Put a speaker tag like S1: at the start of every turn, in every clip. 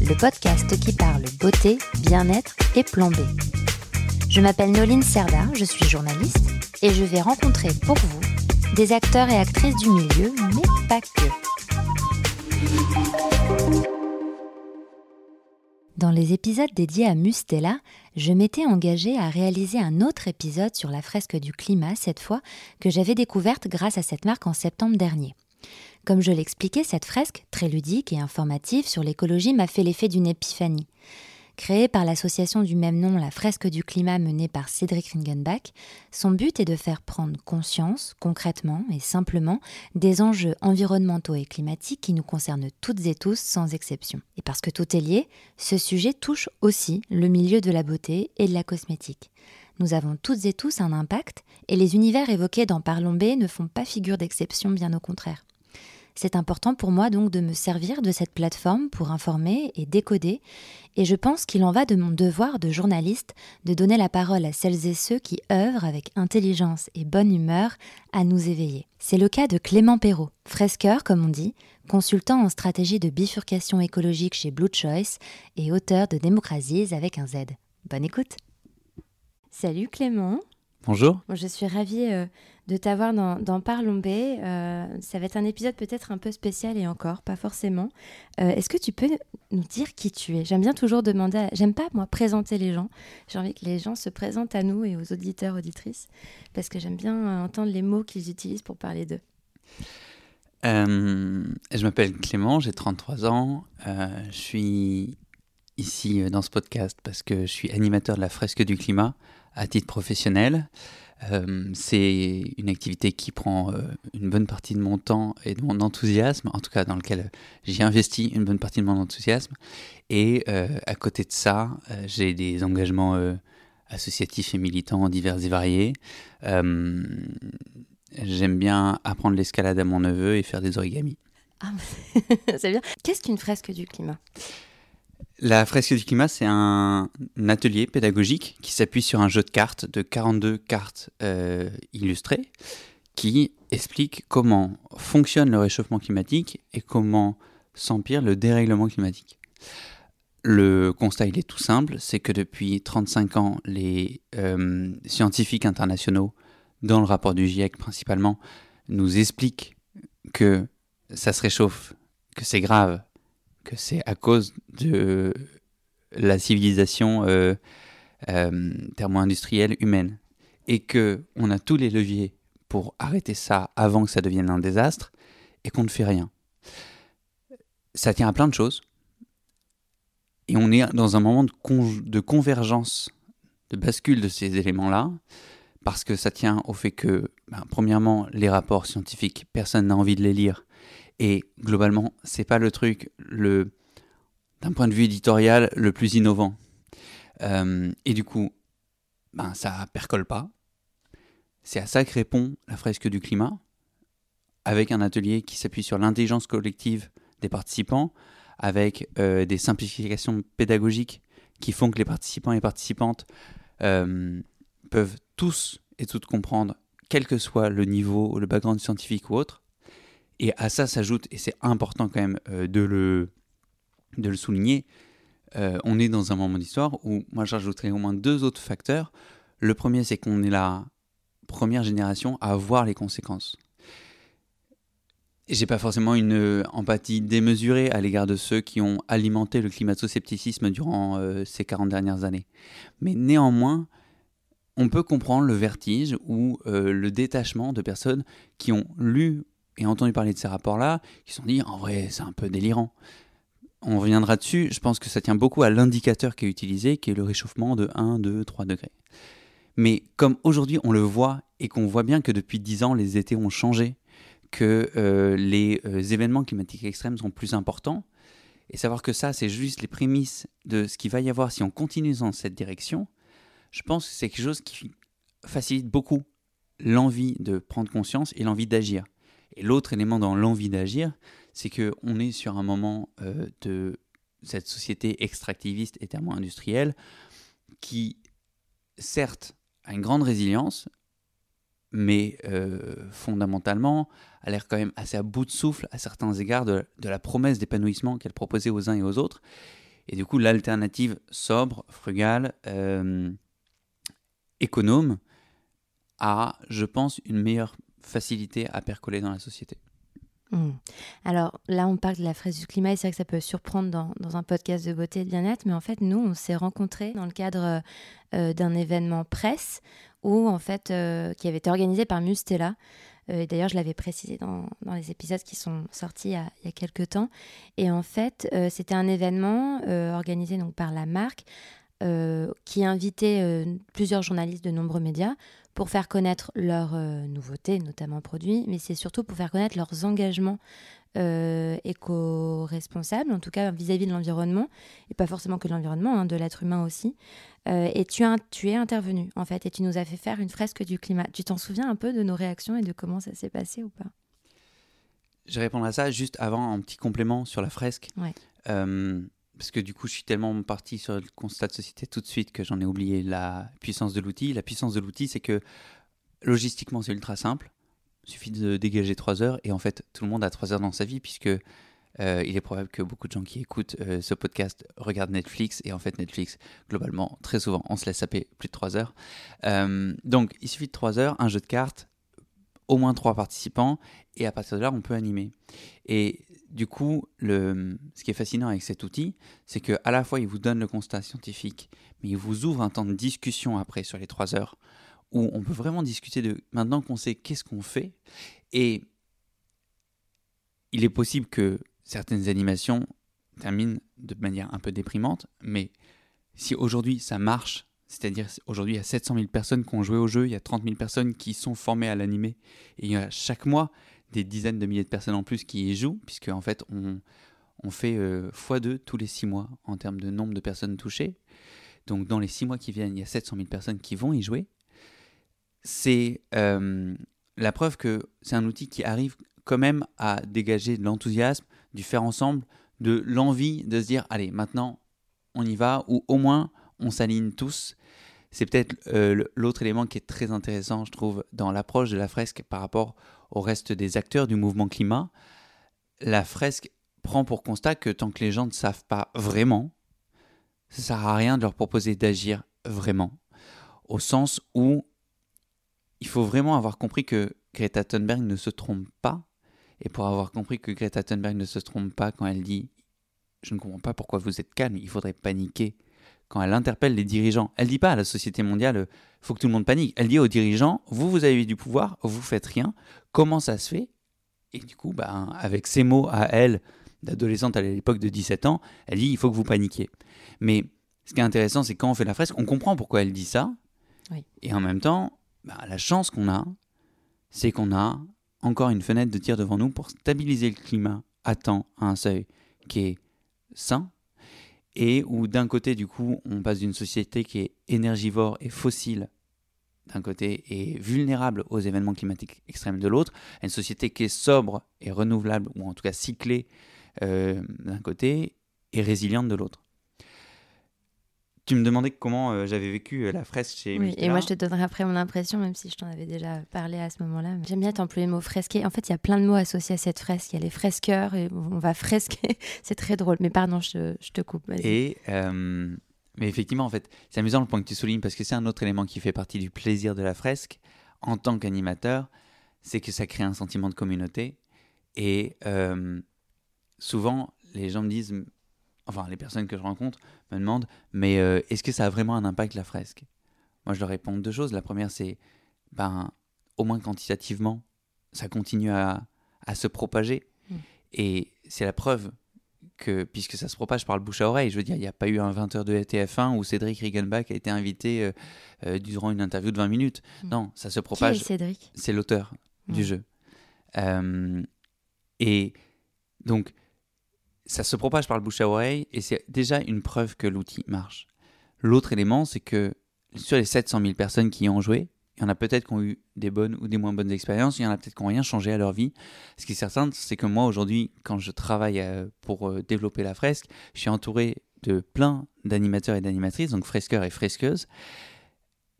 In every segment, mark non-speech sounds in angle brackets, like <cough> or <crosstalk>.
S1: le podcast qui parle beauté, bien-être et plan B. Je m'appelle Noline Serda, je suis journaliste et je vais rencontrer pour vous des acteurs et actrices du milieu, mais pas que. Dans les épisodes dédiés à Mustela, je m'étais engagée à réaliser un autre épisode sur la fresque du climat, cette fois, que j'avais découverte grâce à cette marque en septembre dernier. Comme je l'expliquais, cette fresque, très ludique et informative sur l'écologie, m'a fait l'effet d'une épiphanie. Créée par l'association du même nom, la fresque du climat menée par Cédric Ringenbach, son but est de faire prendre conscience, concrètement et simplement, des enjeux environnementaux et climatiques qui nous concernent toutes et tous sans exception. Et parce que tout est lié, ce sujet touche aussi le milieu de la beauté et de la cosmétique. Nous avons toutes et tous un impact, et les univers évoqués dans Parlons B ne font pas figure d'exception, bien au contraire. C'est important pour moi donc de me servir de cette plateforme pour informer et décoder, et je pense qu'il en va de mon devoir de journaliste de donner la parole à celles et ceux qui œuvrent avec intelligence et bonne humeur à nous éveiller. C'est le cas de Clément Perrault, fresqueur comme on dit, consultant en stratégie de bifurcation écologique chez Blue Choice et auteur de Démocraties avec un Z. Bonne écoute Salut Clément
S2: Bonjour.
S1: Je suis ravie euh, de t'avoir dans, dans. Euh, ça va être un épisode peut-être un peu spécial et encore, pas forcément. Euh, est-ce que tu peux nous dire qui tu es? J'aime bien toujours demander, j'aime pas moi présenter les gens. J'ai envie que les gens se présentent à nous et aux auditeurs, auditrices, parce que j'aime bien entendre les mots qu'ils utilisent pour parler d'eux.
S2: je m'appelle Clément, j'ai 33 ans. je suis ici dans ce podcast parce que je suis animateur de la fresque du climat à titre professionnel. Euh, c'est une activité qui prend euh, une bonne partie de mon temps et de mon enthousiasme, en tout cas dans lequel j'ai investi une bonne partie de mon enthousiasme. Et euh, à côté de ça, j'ai des engagements associatifs et militants divers et variés. J'aime bien apprendre l'escalade à mon neveu et faire des origamis.
S1: Ah, <laughs> c'est bien. Qu'est-ce qu'une fresque du climat?
S2: La fresque du climat, c'est un, atelier pédagogique qui s'appuie sur un jeu de cartes de 42 cartes euh, illustrées qui explique comment fonctionne le réchauffement climatique et comment s'empire le dérèglement climatique. Le constat, il est tout simple, c'est que depuis 35 ans, les euh, scientifiques internationaux, dans le rapport du GIEC principalement, nous expliquent que ça se réchauffe, que c'est grave, que c'est à cause de la civilisation euh, euh, thermo-industrielle humaine. Et que on a tous les leviers pour arrêter ça avant que ça devienne un désastre et qu'on ne fait rien. Ça tient à plein de choses. Et on est dans un moment de, de convergence, de bascule de ces éléments-là parce que ça tient au fait que, ben, premièrement, les rapports scientifiques, personne n'a envie de les lire et globalement, c'est pas le truc, le, d'un point de vue éditorial, le plus innovant. Euh, et du coup, ben, ça percole pas. C'est à ça que répond la fresque du climat, avec un atelier qui s'appuie sur l'intelligence collective des participants, avec euh, des simplifications pédagogiques qui font que les participants et participantes euh, peuvent tous et toutes comprendre, quel que soit le niveau, le background scientifique ou autre, et à ça s'ajoute, et c'est important quand même euh, de, le, de le souligner, euh, on est dans un moment d'histoire où moi j'ajouterais au moins deux autres facteurs. Le premier, c'est qu'on est la première génération à voir les conséquences. J'ai pas forcément une euh, empathie démesurée à l'égard de ceux qui ont alimenté le climato-scepticisme durant ces 40 dernières années. Mais néanmoins, on peut comprendre le vertige ou le détachement de personnes qui ont lu et entendu parler de ces rapports-là, qui se sont dit en vrai c'est un peu délirant. On reviendra dessus, je pense que ça tient beaucoup à l'indicateur qui est utilisé, qui est le réchauffement de 1, 2, 3 degrés. Mais comme aujourd'hui on le voit et qu'on voit bien que depuis 10 ans les étés ont changé, que euh, les euh, événements climatiques extrêmes sont plus importants, et savoir que ça, c'est juste les prémices de ce qu'il va y avoir si on continue dans cette direction, je pense que c'est quelque chose qui facilite beaucoup l'envie de prendre conscience et l'envie d'agir. Et l'autre élément dans l'envie d'agir, c'est qu'on est sur un moment euh, de cette société extractiviste et thermo-industrielle qui, certes, a une grande résilience, mais euh, fondamentalement a l'air quand même assez à bout de souffle à certains égards de, la promesse d'épanouissement qu'elle proposait aux uns et aux autres. Et du coup, l'alternative sobre, frugale, euh, économe, a, je pense, une meilleure facilité à percoler dans la société.
S1: Hmm. Alors là, on parle de la fraise du climat et c'est vrai que ça peut surprendre dans, un podcast de beauté et de bien-être, mais en fait, nous, on s'est rencontrés dans le cadre euh, d'un événement presse où, en fait, euh, qui avait été organisé par Mustela. Euh, d'ailleurs, je l'avais précisé dans, les épisodes qui sont sortis il y a, il y a quelques temps. Et en fait, c'était un événement organisé donc par la marque qui invitait plusieurs journalistes de nombreux médias pour faire connaître leurs euh, nouveautés, notamment produits, mais c'est surtout pour faire connaître leurs engagements euh, éco-responsables, en tout cas vis-à-vis de l'environnement, et pas forcément que de l'environnement, hein, de l'être humain aussi. Euh, et tu, tu es intervenu, en fait, et tu nous as fait faire une fresque du climat. Tu t'en souviens un peu de nos réactions et de comment ça s'est passé ou pas?
S2: Je répondrai à ça juste avant un petit complément sur la fresque.
S1: Ouais
S2: parce que du coup, je suis tellement parti sur le constat de société tout de suite que j'en ai oublié la puissance de l'outil. La puissance de l'outil, c'est que logistiquement, c'est ultra simple. Il suffit de dégager 3 heures et en fait, tout le monde a 3 heures dans sa vie puisque euh, il est probable que beaucoup de gens qui écoutent euh, ce podcast regardent Netflix et en fait, Netflix, globalement, très souvent, on se laisse saper plus de 3 heures. Euh, donc, il suffit de 3 heures, un jeu de cartes, au moins 3 participants et à partir de là, on peut animer. Et du coup, ce qui est fascinant avec cet outil, c'est qu'à la fois il vous donne le constat scientifique, mais il vous ouvre un temps de discussion après sur les trois heures, où on peut vraiment discuter de maintenant qu'on sait qu'est-ce qu'on fait. Et il est possible que certaines animations terminent de manière un peu déprimante, mais si aujourd'hui ça marche, c'est-à-dire aujourd'hui il y a 700 000 personnes qui ont joué au jeu, il y a 30 000 personnes qui sont formées à l'animer, et il y a chaque mois des dizaines de milliers de personnes en plus qui y jouent, puisque en fait on, on fait euh, x2 tous les six mois en termes de nombre de personnes touchées. Donc dans les six mois qui viennent, il y a 700 000 personnes qui vont y jouer. C'est euh, la preuve que c'est un outil qui arrive quand même à dégager de l'enthousiasme, du faire ensemble, de l'envie de se dire allez maintenant on y va, ou au moins on s'aligne tous. C'est peut-être euh, l'autre élément qui est très intéressant, je trouve, dans l'approche de la fresque par rapport au reste des acteurs du mouvement climat, la fresque prend pour constat que tant que les gens ne savent pas vraiment, ça ne sert à rien de leur proposer d'agir vraiment. Au sens où il faut vraiment avoir compris que Greta Thunberg ne se trompe pas. Et pour avoir compris que Greta Thunberg ne se trompe pas quand elle dit Je ne comprends pas pourquoi vous êtes calme, il faudrait paniquer. Quand elle interpelle les dirigeants, elle dit pas à la société mondiale faut que tout le monde panique. Elle dit aux dirigeants Vous, vous avez du pouvoir, vous faites rien comment ça se fait? Et du coup, ben, avec ces mots à elle, d'adolescente à l'époque de 17 ans, elle dit il faut que vous paniquiez. Mais ce qui est intéressant, c'est quand on fait la fresque, on comprend pourquoi elle dit ça. Et en même temps, ben, la chance qu'on a, c'est qu'on a encore une fenêtre de tir devant nous pour stabiliser le climat à temps, à un seuil qui est sain, et où d'un côté, du coup, on passe d'une société qui est énergivore et fossile d'un côté et vulnérable aux événements climatiques extrêmes de l'autre, une société qui est sobre et renouvelable, ou en tout cas cyclée euh, d'un côté, et résiliente de l'autre. Tu me demandais comment euh, j'avais vécu euh, la fresque chez
S1: Oui, et moi je te donnerai après mon impression, même si je t'en avais déjà parlé à ce moment-là. J'aime bien t'employer le mot fresquer. En fait, il y a plein de mots associés à cette fresque. Il y a les fresqueurs, et on va fresquer. <laughs> C'est très drôle. Mais pardon, je, je te coupe.
S2: Et mais effectivement, en fait, c'est amusant le point que tu soulignes parce que c'est un autre élément qui fait partie du plaisir de la fresque en tant qu'animateur, c'est que ça crée un sentiment de communauté. Et euh, souvent, les gens me disent, enfin, les personnes que je rencontre me demandent, mais euh, est-ce que ça a vraiment un impact la fresque? Moi, je leur réponds deux choses. La première, c'est, ben, au moins quantitativement, ça continue à, à se propager. Mmh. Et c'est la preuve que, puisque ça se propage par le bouche à oreille, je veux dire, il n'y a pas eu un 20h de TF1 où Cédric Riegenbach a été invité euh, euh, durant une interview de 20 minutes. Mm. Non, ça se propage.
S1: Qui est Cédric?
S2: C'est l'auteur du mm. jeu. Et donc, ça se propage par le bouche à oreille et c'est déjà une preuve que l'outil marche. L'autre élément, c'est que sur les 700 000 personnes qui y ont joué, il y en a peut-être qui ont eu des bonnes ou des moins bonnes expériences, il y en a peut-être qui n'ont rien changé à leur vie. Ce qui est certain, c'est que moi aujourd'hui, quand je travaille euh, pour euh, développer la fresque, je suis entouré de plein d'animateurs et d'animatrices, donc fresqueurs et fresqueuses,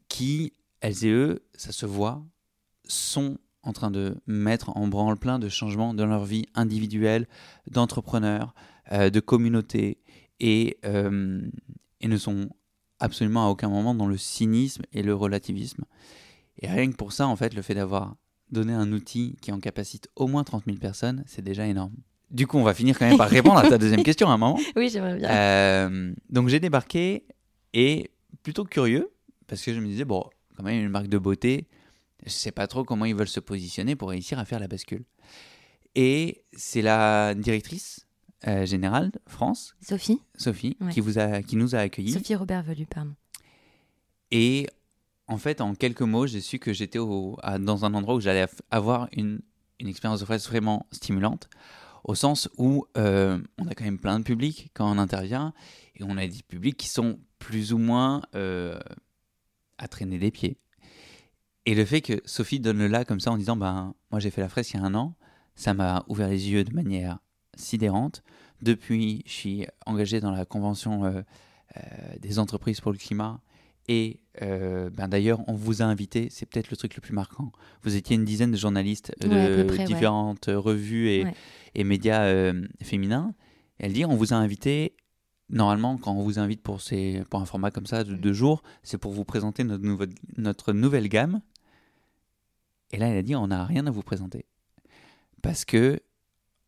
S2: qui, elles et eux, ça se voit, sont en train de mettre en branle plein de changements dans leur vie individuelle, d'entrepreneurs, euh, de communauté, et, et ne sont absolument à aucun moment dans le cynisme et le relativisme. Et rien que pour ça, en fait, le fait d'avoir donné un outil qui en capacite au moins 30 000 personnes, c'est déjà énorme. Du coup, on va finir quand même par répondre à ta deuxième <laughs> question à un moment.
S1: Oui, j'aimerais bien.
S2: Euh, donc j'ai débarqué et plutôt curieux, parce que je me disais, bon, quand même une marque de beauté, je sais pas trop comment ils veulent se positionner pour réussir à faire la bascule. Et c'est la directrice euh, générale France,
S1: Sophie,
S2: Sophie,
S1: Ouais.
S2: qui, vous a, qui nous a accueillis.
S1: Sophie Robert Velu, pardon.
S2: Et en fait, en quelques mots, j'ai su que j'étais dans un endroit où j'allais avoir une, une expérience vraiment stimulante, au sens où euh, on a quand même plein de publics quand on intervient, et on a des publics qui sont plus ou moins euh, à traîner des pieds. Et le fait que Sophie donne le là comme ça en disant ben, Moi j'ai fait la fresque il y a un an, ça m'a ouvert les yeux de manière sidérante. Depuis, je suis engagé dans la convention euh, euh, des entreprises pour le climat. Et euh, ben d'ailleurs, on vous a invité, c'est peut-être le truc le plus marquant. Vous étiez une dizaine de journalistes
S1: Ouais,
S2: de
S1: ouais.
S2: différentes revues et,
S1: Ouais.
S2: et médias féminins. Elle dit on vous a invité. Normalement, quand on vous invite pour, ces, pour un format comme ça de deux jours, c'est pour vous présenter notre, nouveau- notre nouvelle gamme. Et là, elle a dit on n'a rien à vous présenter. Parce que,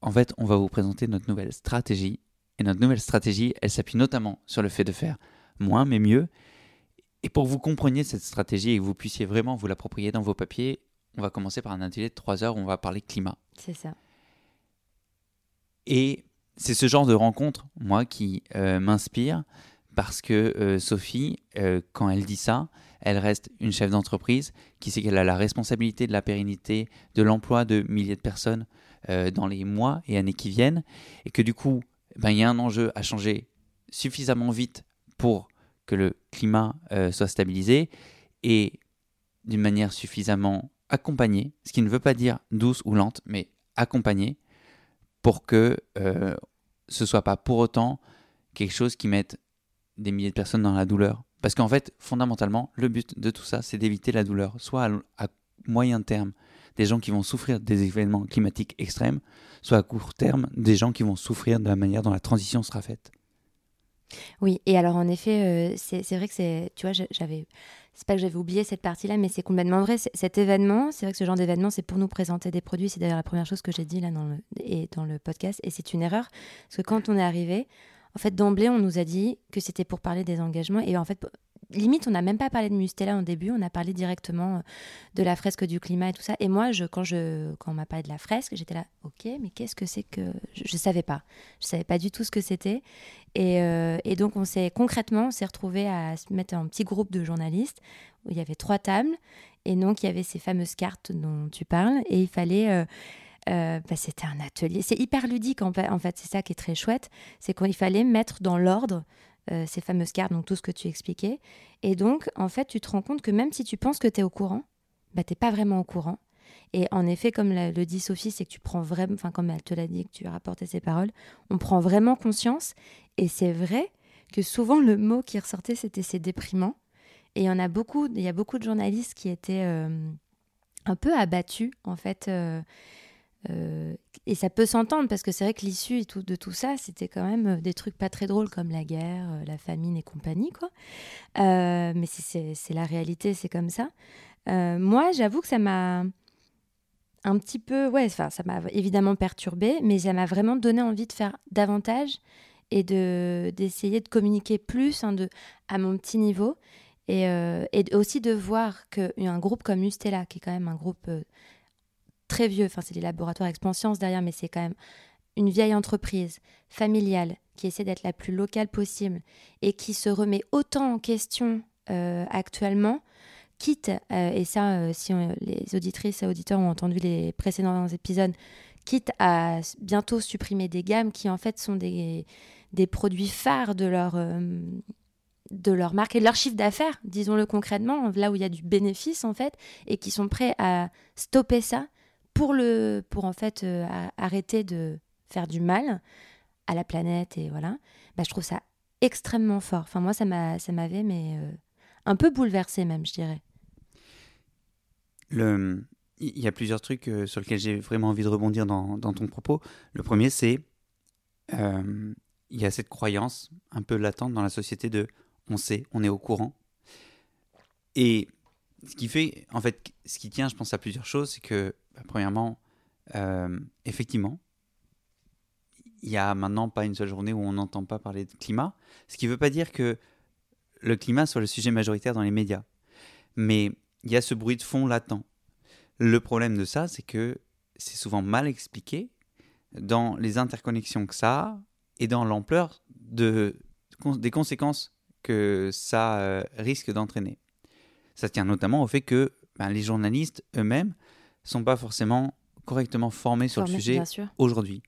S2: en fait, on va vous présenter notre nouvelle stratégie. Et notre nouvelle stratégie, elle s'appuie notamment sur le fait de faire moins mais mieux. Et pour que vous compreniez cette stratégie et que vous puissiez vraiment vous l'approprier dans vos papiers, on va commencer par un atelier de trois heures où on va parler climat.
S1: C'est ça.
S2: Et c'est ce genre de rencontre, moi, qui euh, m'inspire parce que euh, Sophie, euh, quand elle dit ça, elle reste une chef d'entreprise qui sait qu'elle a la responsabilité de la pérennité, de l'emploi de milliers de personnes euh, dans les mois et années qui viennent, et que du coup, ben, il y a un enjeu à changer suffisamment vite pour que le climat euh, soit stabilisé et d'une manière suffisamment accompagnée, ce qui ne veut pas dire douce ou lente, mais accompagnée, pour que euh, ce soit pas pour autant quelque chose qui mette des milliers de personnes dans la douleur. Parce qu'en fait, fondamentalement, le but de tout ça, c'est d'éviter la douleur, soit à, moyen terme, des gens qui vont souffrir des événements climatiques extrêmes, soit à court terme, des gens qui vont souffrir de la manière dont la transition sera faite.
S1: Oui, et alors en effet, euh, c'est vrai que c'est, tu vois, j'a- j'avais, c'est pas que j'avais oublié cette partie-là, mais c'est complètement vrai. Cet événement, c'est vrai que ce genre d'événement, c'est pour nous présenter des produits. C'est d'ailleurs la première chose que j'ai dit là dans le, et dans le podcast, et c'est une erreur parce que quand on est arrivé, en fait, d'emblée, on nous a dit que c'était pour parler des engagements, et en fait, limite, on n'a même pas parlé de Mustela au début, on a parlé directement euh, de la fresque du climat et tout ça. Et moi, quand, je, quand on m'a parlé de la fresque, j'étais là, ok, mais qu'est-ce que c'est que. Je, je savais pas. Je savais pas du tout ce que c'était. Et, euh, donc, on s'est concrètement, on s'est retrouvés à se mettre en petit groupe de journalistes où il y avait trois tables. Et donc, il y avait ces fameuses cartes dont tu parles. Et il fallait. euh, euh, bah, c'était un atelier. C'est hyper ludique, en fait. C'est ça qui est très chouette. C'est qu'il fallait mettre dans l'ordre euh, ces fameuses cartes, donc tout ce que tu expliquais. Et donc, en fait, tu te rends compte que même si tu penses que tu es au courant, bah, tu n'es pas vraiment au courant. Et en effet, comme le dit Sophie, c'est que tu prends vraiment, enfin, comme elle te l'a dit, que tu as rapporté ses paroles, on prend vraiment conscience. Et c'est vrai que souvent, le mot qui ressortait, c'était c'est déprimant. Et il y en a beaucoup, il y a beaucoup de journalistes qui étaient euh, un peu abattus, en fait. Euh, et ça peut s'entendre parce que c'est vrai que l'issue de tout ça, c'était quand même euh, des trucs pas très drôles comme la guerre, euh, la famine et compagnie, quoi. Mais c'est- la réalité, c'est comme ça. Moi, j'avoue que ça m'a un petit peu, ouais, ça m'a évidemment perturbé, mais ça m'a vraiment donné envie de faire davantage et de d'essayer de communiquer plus hein, de, à mon petit niveau et, et aussi de voir qu'un groupe comme Ustela, qui est quand même un groupe très vieux, enfin c'est les laboratoires Expanscience derrière, mais c'est quand même une vieille entreprise familiale qui essaie d'être la plus locale possible et qui se remet autant en question euh, actuellement, quitte, euh, et ça, euh, si les auditrices et auditeurs ont entendu les précédents épisodes, quitte à bientôt supprimer des gammes qui en fait sont des, des produits phares de leur, de leur marque et de leur chiffre d'affaires, disons-le concrètement, là où il y a du bénéfice en fait, et qui sont prêts à stopper ça pour, le, pour en fait euh, arrêter de faire du mal à la planète et voilà, bah, je trouve ça extrêmement fort. Enfin moi ça m'avait mais euh, un peu bouleversé même je dirais.
S2: Le, il y a plusieurs trucs euh, sur lesquels j'ai vraiment envie de rebondir dans, dans ton propos. Le premier c'est il y a cette croyance un peu latente dans la société de on sait, on est au courant. Et ce qui fait, en fait, ce qui tient, je pense, à plusieurs choses, c'est que, bah, premièrement, euh, effectivement, il y a maintenant pas une seule journée où on n'entend pas parler de climat, ce qui ne veut pas dire que le climat soit le sujet majoritaire dans les médias. Mais il y a ce bruit de fond latent. Le problème de ça, c'est que c'est souvent mal expliqué dans les interconnexions que ça a et dans l'ampleur de, des conséquences que ça euh, risque d'entraîner. Ça tient notamment au fait que ben, les journalistes eux-mêmes sont pas forcément correctement formés sur le sujet aujourd'hui.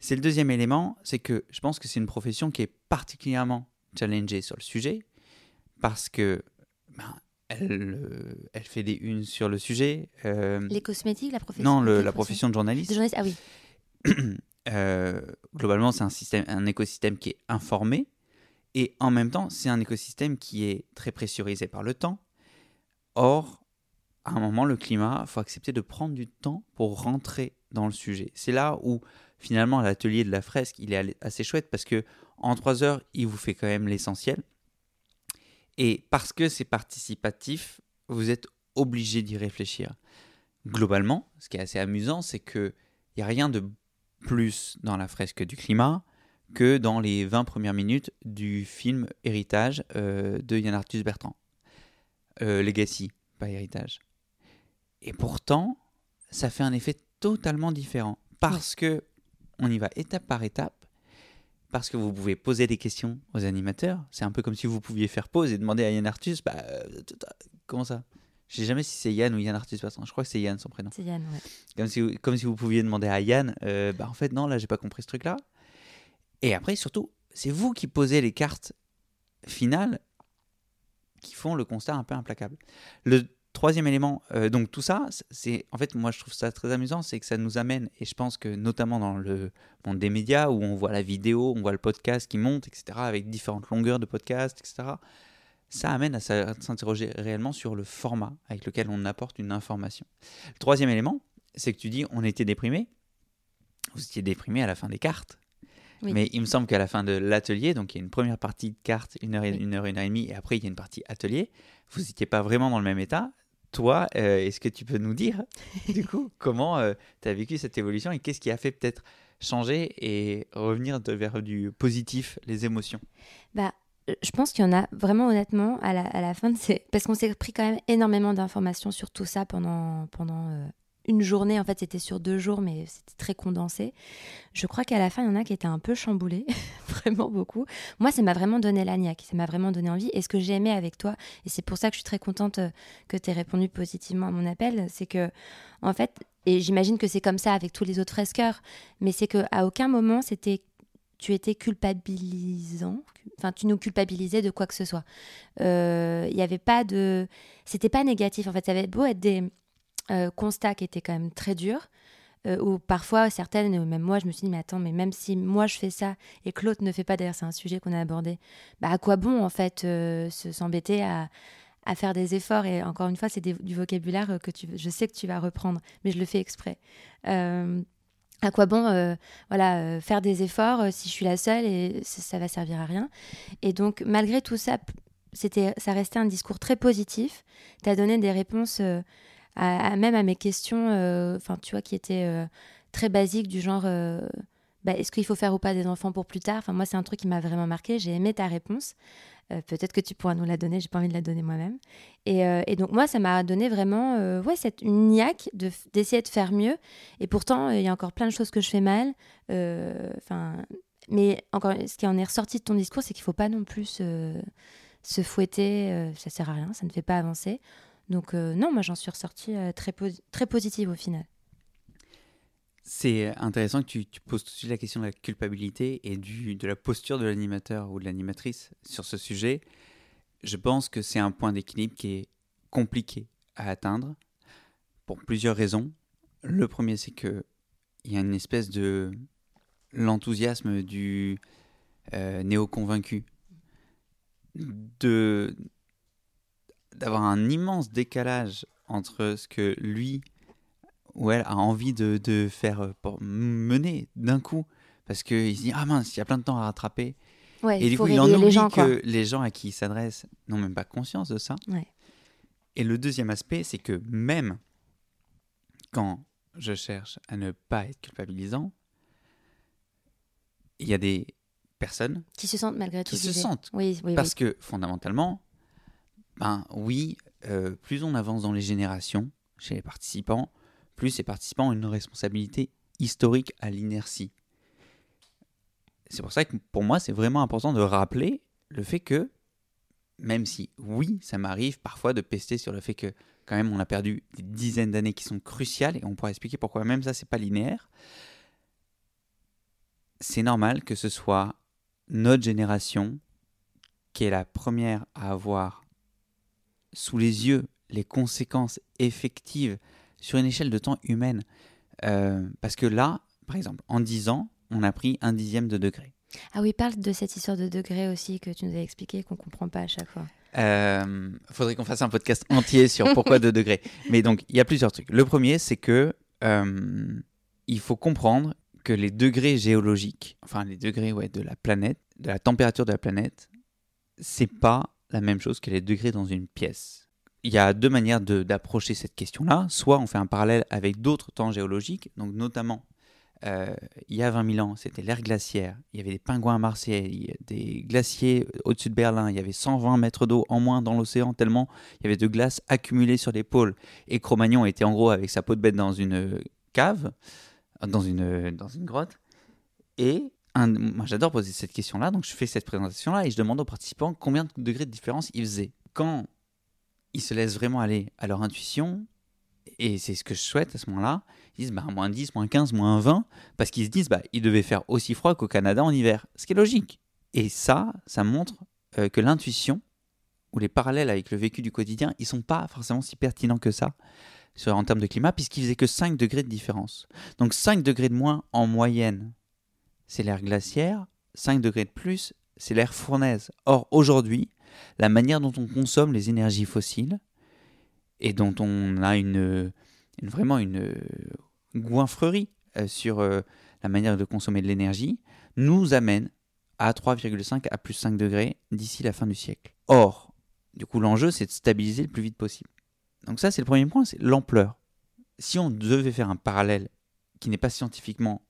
S2: C'est le deuxième élément, c'est que je pense que c'est une profession qui est particulièrement challengée sur le sujet parce que ben, elle, euh, elle fait des unes sur le sujet.
S1: Euh, les cosmétiques, la profession
S2: Non, la profession de journaliste.
S1: De journaliste ah
S2: oui. <clears throat> globalement, c'est un, système, un écosystème qui est informé, et en même temps, c'est un écosystème qui est très pressurisé par le temps. Or, à un moment, le climat, il faut accepter de prendre du temps pour rentrer dans le sujet. C'est là où, finalement, l'atelier de la fresque, il est assez chouette parce que en trois heures, il vous fait quand même l'essentiel. Et parce que c'est participatif, vous êtes obligé d'y réfléchir. Globalement, ce qui est assez amusant, c'est qu'il n'y a rien de plus dans la fresque du climat que dans les 20 premières minutes du film Héritage euh, de Yann Arthus Bertrand. Euh, Legacy, pas Héritage. Et pourtant, ça fait un effet totalement différent parce que on y va étape par étape, parce que vous pouvez poser des questions aux animateurs. C'est un peu comme si vous pouviez faire pause et demander à Yann Arthus, bah, euh, comment ça? Je sais jamais si c'est Yann ou Yann Arthus. Je crois que c'est Yann son prénom.
S1: C'est Yann, ouais.
S2: Comme si, comme si vous pouviez demander à Yann, bah en fait non, là j'ai pas compris ce truc-là. Et après, surtout, c'est vous qui posez les cartes finales qui font le constat un peu implacable. Le troisième élément, euh, donc tout ça, c'est en fait, moi je trouve ça très amusant, c'est que ça nous amène, et je pense que notamment dans le monde des médias où on voit la vidéo, on voit le podcast qui monte, etc., avec différentes longueurs de podcast, etc., ça amène à s'interroger réellement sur le format avec lequel on apporte une information. Troisième élément, c'est que tu dis on était déprimé. Vous étiez déprimé à la fin des cartes. Mais il me semble qu'à la fin de l'atelier, donc il y a une première partie de cartes, une heure, une heure, une heure et demie, et après il y a une partie atelier, vous n'étiez pas vraiment dans le même état. Toi, euh, est-ce que tu peux nous dire, <laughs> du coup, comment euh, tu as vécu cette évolution et qu'est-ce qui a fait peut-être changer et revenir vers du positif, les émotions?
S1: Bah, euh, je pense qu'il y en a vraiment honnêtement à la, à la fin de ces... Parce qu'on s'est pris quand même énormément d'informations sur tout ça pendant, pendant une journée. En fait, c'était sur deux jours, mais c'était très condensé. Je crois qu'à la fin, il y en a qui étaient un peu chamboulés, <laughs> vraiment beaucoup. Moi, ça m'a vraiment donné la niaque, ça m'a vraiment donné envie. Et ce que j'ai aimé avec toi, et c'est pour ça que je suis très contente euh, que tu aies répondu positivement à mon appel, c'est que, en fait, et j'imagine que c'est comme ça avec tous les autres fresqueurs, mais c'est qu'à aucun moment, c'était tu étais culpabilisant, enfin tu nous culpabilisais de quoi que ce soit. Il euh, n'y avait pas de, c'était pas négatif en fait. Ça avait beau être des, euh, constat qui était quand même très dur. Euh, où parfois certaines, même moi, je me suis dit, mais attends, mais même si moi je fais ça et que l'autre ne fait pas, d'ailleurs c'est un sujet qu'on a abordé, bah à quoi bon en fait euh, s'embêter à, à, faire des efforts? Et encore une fois, c'est du vocabulaire que tu, je sais que tu vas reprendre, mais je le fais exprès. à quoi bon voilà, faire des efforts si je suis la seule et ça, ça va servir à rien? Et donc, malgré tout ça, c'était, ça restait un discours très positif. Tu as donné des réponses même à mes questions, euh, enfin, tu vois, qui étaient euh, très basiques, du genre euh, bah, est-ce qu'il faut faire ou pas des enfants pour plus tard? Enfin, moi, c'est un truc qui m'a vraiment marqué. J'ai aimé ta réponse. Peut-être que tu pourras nous la donner. J'ai pas envie de la donner moi-même. Et, donc, moi, ça m'a donné vraiment ouais, cette, une niaque d'essayer de, faire mieux. Et pourtant, il y a encore plein de choses que je fais mal. Enfin. mais encore, ce qui en est ressorti de ton discours, c'est qu'il ne faut pas non plus se, fouetter. ça sert à rien, ça ne fait pas avancer. Donc euh, non, moi j'en suis ressortie euh, très, positive au final.
S2: C'est intéressant que tu, poses tout de suite la question de la culpabilité et de la posture de l'animateur ou de l'animatrice sur ce sujet. Je pense que c'est un point d'équilibre qui est compliqué à atteindre pour plusieurs raisons. Le premier, c'est que il y a une espèce de l'enthousiasme du euh, néo-convaincu de d'avoir un immense décalage entre ce que lui ou elle a envie de, de faire euh, pour mener d'un coup parce qu'il se dit ah mince il y a plein de temps à rattraper
S1: Ouais,
S2: et
S1: il
S2: du coup il en oublie
S1: les gens, quoi.
S2: que les gens à qui il s'adresse n'ont même pas conscience de ça
S1: Ouais.
S2: et le deuxième aspect c'est que même quand je cherche à ne pas être culpabilisant il y a des personnes
S1: Qui se sentent malgré tout
S2: qui se sentent
S1: Oui, oui,
S2: parce
S1: oui.
S2: que fondamentalement, ben oui, euh, plus on avance dans les générations chez les participants, plus ces participants ont une responsabilité historique à l'inertie. C'est pour ça que pour moi, c'est vraiment important de rappeler le fait que, même si oui, ça m'arrive parfois de pester sur le fait que quand même on a perdu des dizaines d'années qui sont cruciales et on pourra expliquer pourquoi même ça c'est pas linéaire. C'est normal que ce soit notre génération qui est la première à avoir sous les yeux les conséquences effectives sur une échelle de temps humaine. Euh, parce que là, par exemple, en 10 ans, on a pris un dixième de degré.
S1: Ah oui, parle de cette histoire de degré aussi que tu nous as expliqué qu'on comprend pas à chaque fois.
S2: Euh, faudrait qu'on fasse un podcast entier sur <laughs> pourquoi 2 degrés. Mais donc, il y a plusieurs trucs. Le premier, c'est que euh, il faut comprendre que les degrés géologiques, enfin les degrés ouais, de la planète, de la température de la planète, c'est pas la même chose que les degrés dans une pièce. Il y a deux manières d'approcher cette question-là. Soit on fait un parallèle avec d'autres temps géologiques, donc notamment euh, il y a 20 000 ans, c'était l'ère glaciaire. Il y avait des pingouins à Marseille, des glaciers au-dessus de Berlin. Il y avait 120 mètres d'eau en moins dans l'océan, tellement il y avait de glace accumulée sur les pôles. Et Cro-Magnon était en gros avec sa peau de bête dans une cave, dans une, dans une grotte. Et moi j'adore poser cette question-là, donc je fais cette présentation-là et je demande aux participants combien de degrés de différence ils faisaient. Quand ils se laissent vraiment aller à leur intuition, et c'est ce que je souhaite à ce moment-là, ils disent bah, moins 10, moins 15, moins 20, parce qu'ils se disent bah, il devait faire aussi froid qu'au Canada en hiver, ce qui est logique. Et ça, ça montre euh, que l'intuition, ou les parallèles avec le vécu du quotidien, ils sont pas forcément si pertinents que ça en termes de climat, puisqu'ils faisaient que 5 degrés de différence. Donc 5 degrés de moins en moyenne, c'est l'ère glaciaire, 5 degrés de plus, c'est l'ère fournaise. Or, aujourd'hui, la manière dont on consomme les énergies fossiles, et dont on a une, vraiment une euh, goinfrerie euh, sur euh, la manière de consommer de l'énergie, nous amène à 3,5 à plus 5 degrés d'ici la fin du siècle. Or, du coup, l'enjeu, c'est de stabiliser le plus vite possible. Donc ça, c'est le premier point, c'est l'ampleur. Si on devait faire un parallèle qui n'est pas scientifiquement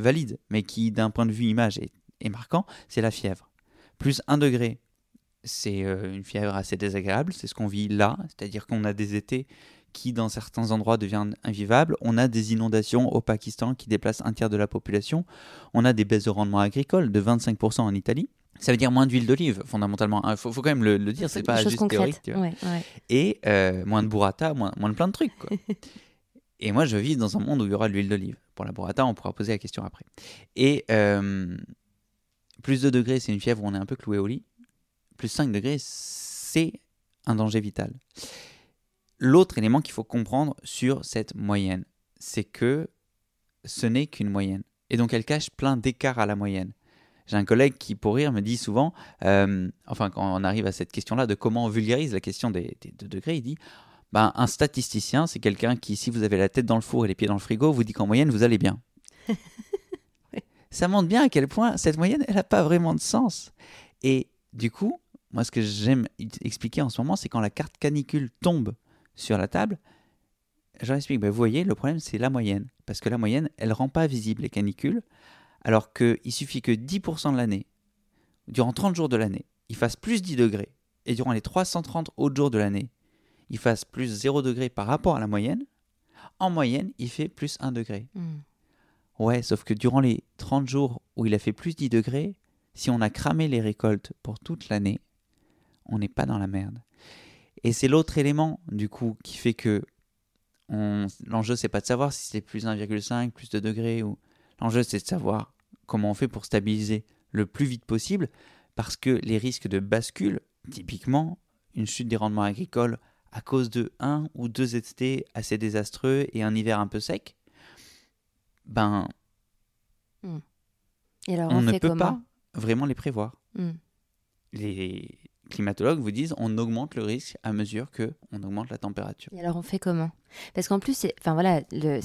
S2: valide, mais qui, d'un point de vue image, est, est marquant, c'est la fièvre. Plus 1 degré, c'est euh, une fièvre assez désagréable, c'est ce qu'on vit là, c'est-à-dire qu'on a des étés qui, dans certains endroits, deviennent invivables, on a des inondations au Pakistan qui déplacent un tiers de la population, on a des baisses de rendement agricole de 25% en Italie, ça veut dire moins d'huile d'olive, fondamentalement. Il faut, faut quand même le, le dire, c'est pas juste
S1: concrètes.
S2: théorique. tu vois
S1: Ouais, ouais.
S2: et euh, moins de burrata, moins, moins de plein de trucs. Quoi. <laughs> et moi, je vis dans un monde où il y aura de l'huile d'olive. Pour on pourra poser la question après. Et euh, plus de degrés, c'est une fièvre où on est un peu cloué au lit. Plus 5 degrés, c'est un danger vital. L'autre élément qu'il faut comprendre sur cette moyenne, c'est que ce n'est qu'une moyenne. Et donc, elle cache plein d'écarts à la moyenne. J'ai un collègue qui, pour rire, me dit souvent, euh, enfin, quand on arrive à cette question-là de comment on vulgarise la question des, degrés, il dit ben, un statisticien, c'est quelqu'un qui, si vous avez la tête dans le four et les pieds dans le frigo, vous dit qu'en moyenne, vous allez bien. <laughs> Ça montre bien à quel point cette moyenne, elle n'a pas vraiment de sens. Et du coup, moi, ce que j'aime expliquer en ce moment, c'est quand la carte canicule tombe sur la table, je leur explique, ben, vous voyez, le problème, c'est la moyenne. Parce que la moyenne, elle rend pas visible les canicules, alors qu'il suffit que 10% de l'année, durant 30 jours de l'année, il fasse plus 10 degrés, et durant les 330 autres jours de l'année, il fasse plus 0 degré par rapport à la moyenne, en moyenne, il fait plus 1 degré.
S1: Hmm.
S2: Ouais, sauf que durant les 30 jours où il a fait plus 10 degrés, si on a cramé les récoltes pour toute l'année, on n'est pas dans la merde. Et c'est l'autre élément, du coup, qui fait que on- l'enjeu, c'est pas de savoir si c'est plus 1,5, plus 2 degrés. Ou... L'enjeu, c'est de savoir comment on fait pour stabiliser le plus vite possible, parce que les risques de bascule, typiquement, une chute des rendements agricoles à cause de un ou deux étés assez désastreux et un hiver un peu sec, ben,
S1: Et alors,
S2: on,
S1: on,
S2: ne
S1: fait
S2: peut pas vraiment les prévoir.
S1: Hmm.
S2: Les climatologues vous disent on augmente le risque à mesure que on augmente la température.
S1: Et alors, on fait comment? Parce qu'en plus, c'est, enfin voilà, le,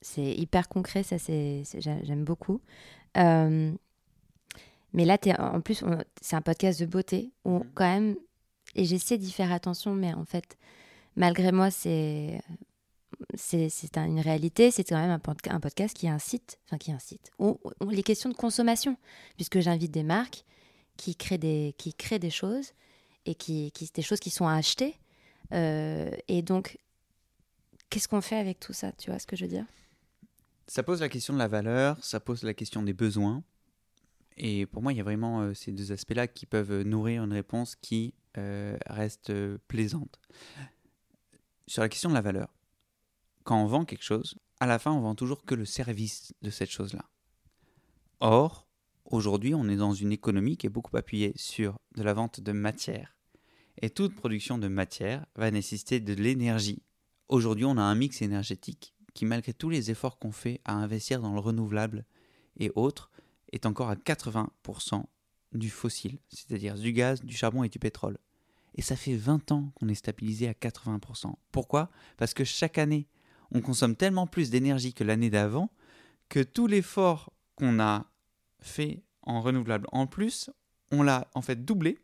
S1: c'est, hyper concret, ça, c'est, c'est- j'a- j'aime beaucoup. Euh, mais là, en plus, c'est un podcast de beauté où, quand même, et j'essaie d'y faire attention, mais en fait, malgré moi, c'est, c'est, c'est un- une réalité. C'est quand même un, podca- un podcast qui incite, enfin qui incite, les questions de consommation, puisque j'invite des marques qui créent des, qui créent des choses et qui, qui des choses qui sont à acheter. Euh, et donc, qu'est-ce qu'on fait avec tout ça? Tu vois ce que je veux dire?
S2: Ça pose la question de la valeur, ça pose la question des besoins. Et pour moi, il y a vraiment euh, ces deux aspects-là qui peuvent euh, nourrir une réponse qui euh, reste plaisante. Sur la question de la valeur, quand on vend quelque chose, à la fin, on vend toujours que le service de cette chose-là. Or, aujourd'hui, on est dans une économie qui est beaucoup appuyée sur de la vente de matière. Et toute production de matière va nécessiter de l'énergie. Aujourd'hui, on a un mix énergétique qui, malgré tous les efforts qu'on fait à investir dans le renouvelable et autres, est encore à 80% du fossile, c'est-à-dire du gaz, du charbon et du pétrole. Et ça fait 20 ans qu'on est stabilisé à 80%. Pourquoi? Parce que chaque année, on consomme tellement plus d'énergie que l'année d'avant que tout l'effort qu'on a fait en renouvelable en plus, on l'a en fait doublé.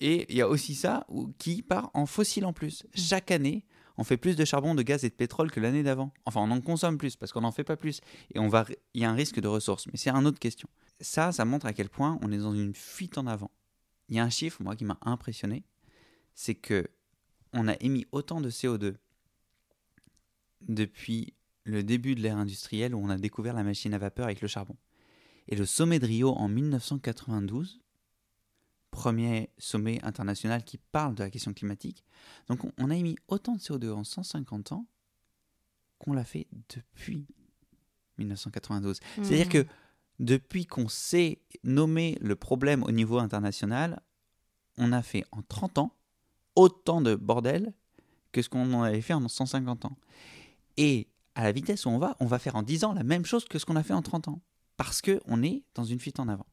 S2: Et il y a aussi ça qui part en fossile en plus. Chaque année, on fait plus de charbon, de gaz et de pétrole que l'année d'avant. Enfin, on en consomme plus parce qu'on n'en fait pas plus. Et on va, il y a un risque de ressources. Mais c'est une autre question. Ça, ça montre à quel point on est dans une fuite en avant. Il y a un chiffre, moi, qui m'a impressionné. C'est que on a émis autant de CO2 depuis le début de l'ère industrielle où on a découvert la machine à vapeur avec le charbon. Et le sommet de Rio en 1992, premier sommet international qui parle de la question climatique, donc on- a émis autant de CO2 en 150 ans qu'on l'a fait depuis 1992. C'est-à-dire
S1: Mhm.
S2: que depuis qu'on sait nommer le problème au niveau international, on a fait en 30 ans autant de bordel que ce qu'on en avait fait en 150 ans. Et à la vitesse où on va, on va faire en 10 ans la même chose que ce qu'on a fait en 30 ans. Parce qu'on est dans une fuite en avant.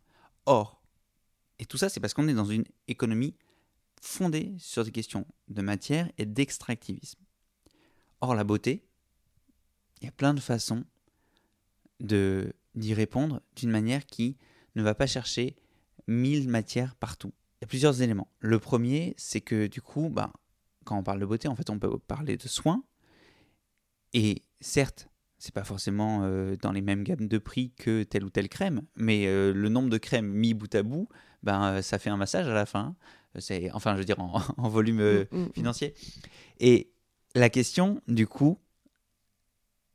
S2: Or, et tout ça, c'est parce qu'on est dans une économie fondée sur des questions de matière et d'extractivisme. Or, la beauté, il y a plein de façons d'y répondre d'une manière qui ne va pas chercher mille matières partout. Il y a plusieurs éléments. Le premier, c'est que du coup, ben, quand on parle de beauté, en fait, on peut parler de soins. Et certes, c'est pas forcément euh, dans les mêmes gammes de prix que telle ou telle crème, mais euh, le nombre de crèmes mis bout à bout, ben, euh, ça fait un massage à la fin. C'est, enfin, je veux dire, en, <laughs> en volume
S1: Mm, mm, mm.
S2: financier. Et la question, du coup,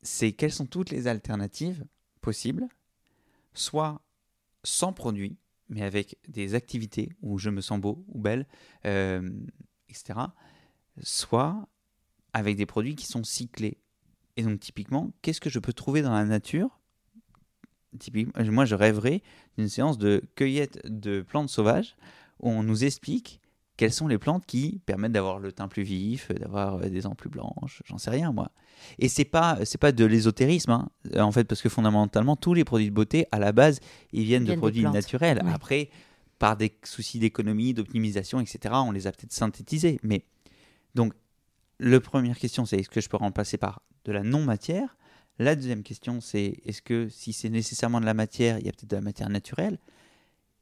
S2: c'est quelles sont toutes les alternatives possibles, soit sans produit, mais avec des activités où je me sens beau ou belle, etc., soit avec des produits qui sont cyclés. Et donc, typiquement, qu'est-ce que je peux trouver dans la nature? Typiquement, Moi, je rêverais d'une séance de cueillette de plantes sauvages où on nous explique quelles sont les plantes qui permettent d'avoir le teint plus vif, d'avoir euh, des dents plus blanches, j'en sais rien moi. Et c'est pas c'est pas de l'ésotérisme hein, en fait parce que fondamentalement tous les produits de beauté à la base ils viennent,
S1: Viennent
S2: de produits naturels. Après par des soucis d'économie, d'optimisation, etc. On les a peut-être synthétisés. Mais donc la première question c'est est-ce que je peux remplacer par de la non matière La deuxième question c'est est-ce que si c'est nécessairement de la matière, il y a peut-être de la matière naturelle?